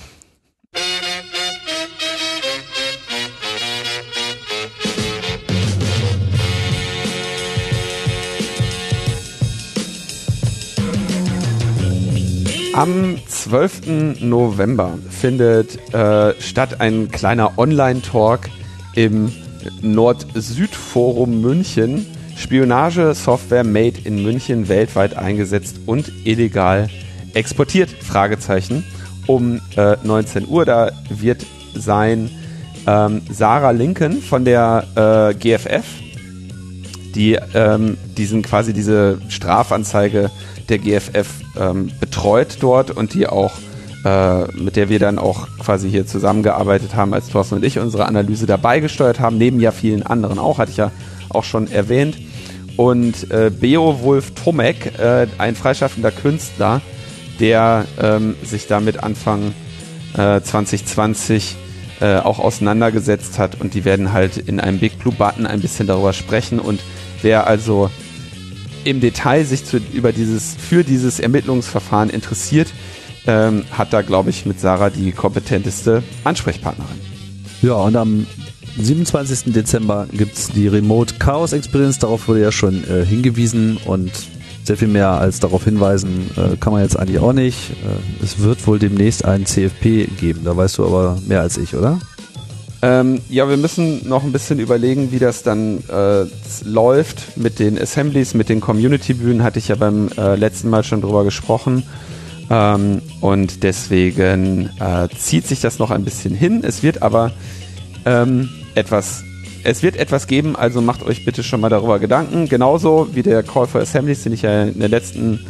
Am 12. November findet äh, statt ein kleiner Online-Talk im Nord-Süd-Forum München. Spionage-Software made in München weltweit eingesetzt und illegal exportiert? Fragezeichen. Um äh, 19 Uhr, da wird sein ähm, Sarah Lincoln von der äh, GFF, die ähm, diesen quasi diese Strafanzeige der GFF ähm, betreut dort und die auch äh, mit der wir dann auch quasi hier zusammengearbeitet haben, als Thorsten und ich unsere Analyse dabei gesteuert haben, neben ja vielen anderen auch, hatte ich ja auch schon erwähnt. Und äh, Beowulf Tomek, äh, ein freischaffender Künstler, der ähm, sich damit Anfang äh, 2020 äh, auch auseinandergesetzt hat und die werden halt in einem Big Blue Button ein bisschen darüber sprechen und wer also im Detail sich zu, über dieses, für dieses Ermittlungsverfahren interessiert, ähm, hat da, glaube ich, mit Sarah die kompetenteste Ansprechpartnerin. Ja, und am 27. Dezember gibt's die Remote Chaos Experience. Darauf wurde ja schon äh, hingewiesen und sehr viel mehr als darauf hinweisen äh, kann man jetzt eigentlich auch nicht. Äh, es wird wohl demnächst einen CFP geben. Da weißt du aber mehr als ich, oder? Ähm, ja, wir müssen noch ein bisschen überlegen, wie das dann äh, läuft mit den Assemblies, mit den Community-Bühnen, hatte ich ja beim äh, letzten Mal schon drüber gesprochen. Ähm, und deswegen äh, zieht sich das noch ein bisschen hin. Es wird aber ähm, etwas. Es wird etwas geben, also macht euch bitte schon mal darüber Gedanken. Genauso wie der Call for Assemblies, den ich ja in der letzten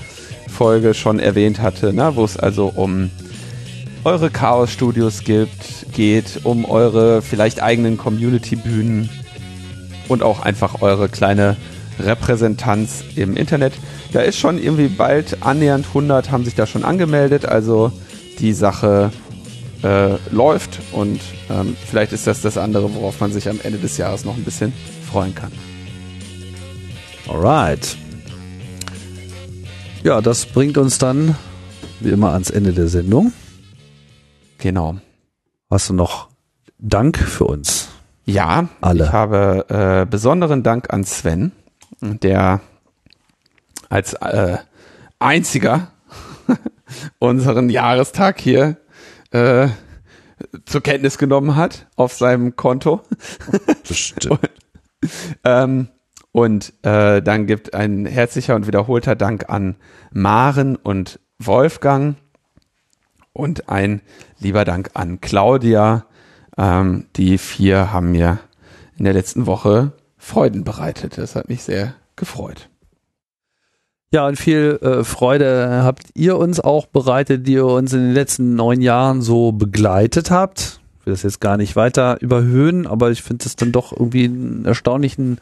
Folge schon erwähnt hatte, ne? wo es also um eure Chaos-Studios gibt, geht, um eure vielleicht eigenen Community-Bühnen und auch einfach eure kleine Repräsentanz im Internet. Da ist schon irgendwie bald annähernd 100 haben sich da schon angemeldet, also die Sache äh, läuft und ähm, vielleicht ist das das andere, worauf man sich am Ende des Jahres noch ein bisschen freuen kann. Alright. Ja, das bringt uns dann wie immer ans Ende der Sendung. Genau. Hast du noch Dank für uns? Ja, Alle. ich habe äh, besonderen Dank an Sven, der als äh, einziger unseren Jahrestag hier äh, zur Kenntnis genommen hat auf seinem Konto. Bestimmt. Ähm, und äh, dann gibt ein herzlicher und wiederholter Dank an Maren und Wolfgang und ein lieber Dank an Claudia. Ähm, die vier haben mir in der letzten Woche Freuden bereitet. Das hat mich sehr gefreut. Ja, und viel äh, Freude habt ihr uns auch bereitet, die ihr uns in den letzten neun Jahren so begleitet habt. Ich will das jetzt gar nicht weiter überhöhen, aber ich finde es dann doch irgendwie einen erstaunlichen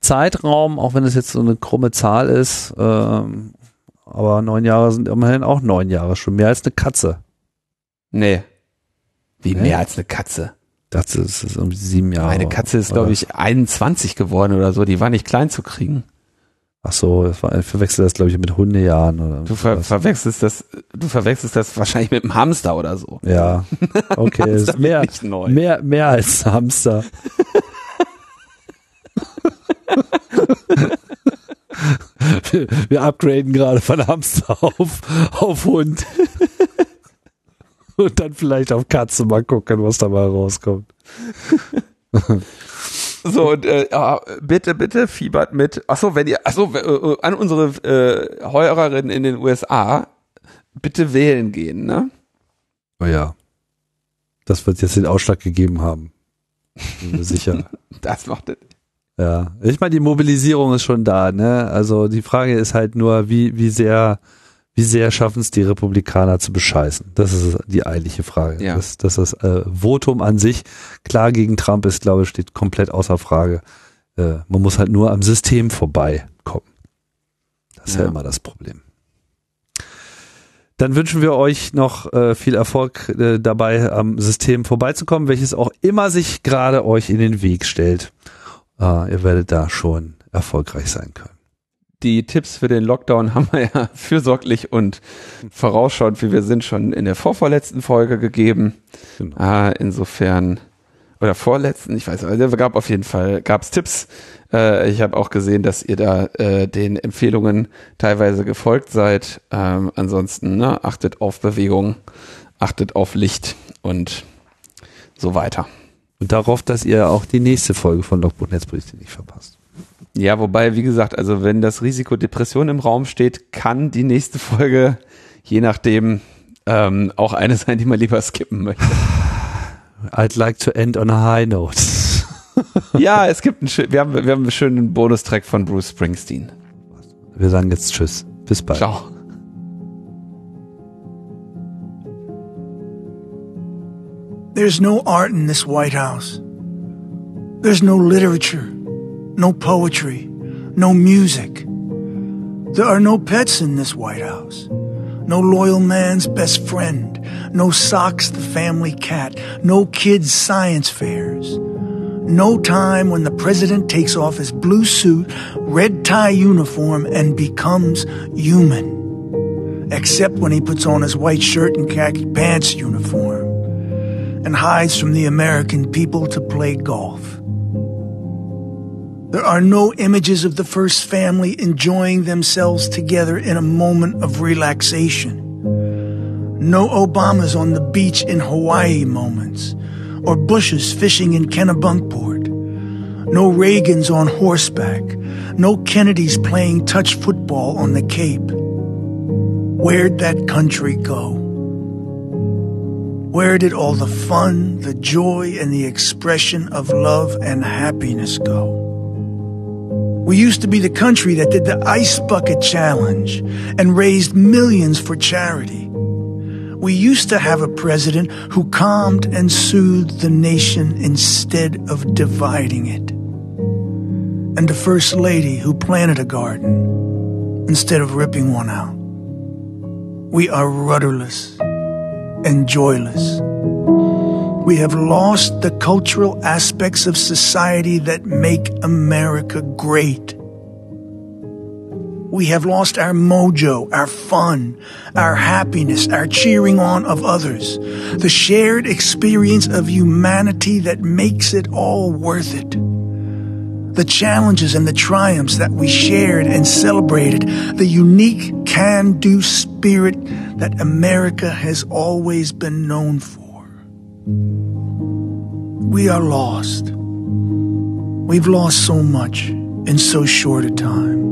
Zeitraum, auch wenn es jetzt so eine krumme Zahl ist. Ähm, aber neun Jahre sind immerhin auch neun Jahre, schon mehr als eine Katze. Nee. Wie mehr als eine Katze. Das ist, ist irgendwie sieben Jahre. Eine Katze ist, glaube ich, 21 geworden oder so. Die war nicht klein zu kriegen. Ach so, ich verwechsel das, glaube ich, mit Hundejahren oder Du ver verwechselst das, du verwechselst das wahrscheinlich mit einem Hamster oder so. Ja, okay, ist mehr, nicht neu. mehr, mehr als ein Hamster. wir, wir upgraden gerade von Hamster auf, auf Hund. Und dann vielleicht auf Katze mal gucken, was dabei rauskommt. So, und, äh, ja, bitte, bitte fiebert mit. Achso, wenn ihr, achso, äh, an unsere äh, Hörerinnen in den USA, bitte wählen gehen, ne? Oh ja. Das wird jetzt den Ausschlag gegeben haben. Bin mir sicher. Das macht es. Ja, ich meine, die Mobilisierung ist schon da, ne? Also die Frage ist halt nur, wie, wie sehr, wie sehr schaffen es die Republikaner zu bescheißen? Das ist die eigentliche Frage. Ja. Das, das das äh, Votum an sich, klar gegen Trump ist, glaube ich, steht komplett außer Frage. Äh, man muss halt nur am System vorbeikommen. Das ist ja, Ja. immer das Problem. Dann wünschen wir euch noch äh, viel Erfolg äh, dabei, am System vorbeizukommen, welches auch immer sich gerade euch in den Weg stellt. Äh, ihr werdet da schon erfolgreich sein können. Die Tipps für den Lockdown haben wir ja fürsorglich und vorausschauend, wie wir sind, schon in der vorvorletzten Folge gegeben. Genau. Äh, insofern, oder vorletzten, ich weiß also gab auf jeden Fall, gab's Tipps. Äh, ich habe auch gesehen, dass ihr da äh, den Empfehlungen teilweise gefolgt seid. Ähm, ansonsten, ne, achtet auf Bewegung, achtet auf Licht und so weiter. Und darauf, dass ihr auch die nächste Folge von Logbuch Netzberichte nicht verpasst. Ja, wobei, wie gesagt, also wenn das Risiko Depression im Raum steht, kann die nächste Folge, je nachdem, ähm, auch eine sein, die man lieber skippen möchte. I'd like to end on a high note. ja, es gibt einen, wir haben, wir haben einen schönen Bonustrack von Bruce Springsteen. Wir sagen jetzt Tschüss. Bis bald. Ciao. There's no art in this White House. There's no literature, no poetry, no music. There are no pets in this White House. No loyal man's best friend. No socks the family cat. No kids' science fairs. No time when the president takes off his blue suit, red tie uniform, and becomes human. Except when he puts on his white shirt and khaki pants uniform and hides from the American people to play golf. There are no images of the first family enjoying themselves together in a moment of relaxation. No Obamas on the beach in Hawaii moments, or Bushes fishing in Kennebunkport. No Reagans on horseback, no Kennedys playing touch football on the Cape. Where'd that country go? Where did all the fun, the joy, and the expression of love and happiness go? We used to be the country that did the ice bucket challenge and raised millions for charity. We used to have a president who calmed and soothed the nation instead of dividing it. And a first lady who planted a garden instead of ripping one out. We are rudderless and joyless. We have lost the cultural aspects of society that make America great. We have lost our mojo, our fun, our happiness, our cheering on of others, the shared experience of humanity that makes it all worth it. The challenges and the triumphs that we shared and celebrated, the unique can do spirit that America has always been known for. We are lost. We've lost so much in so short a time.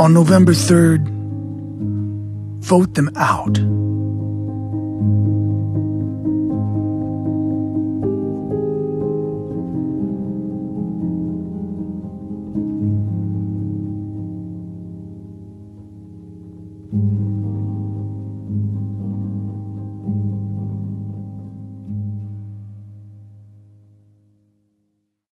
On November 3rd, vote them out.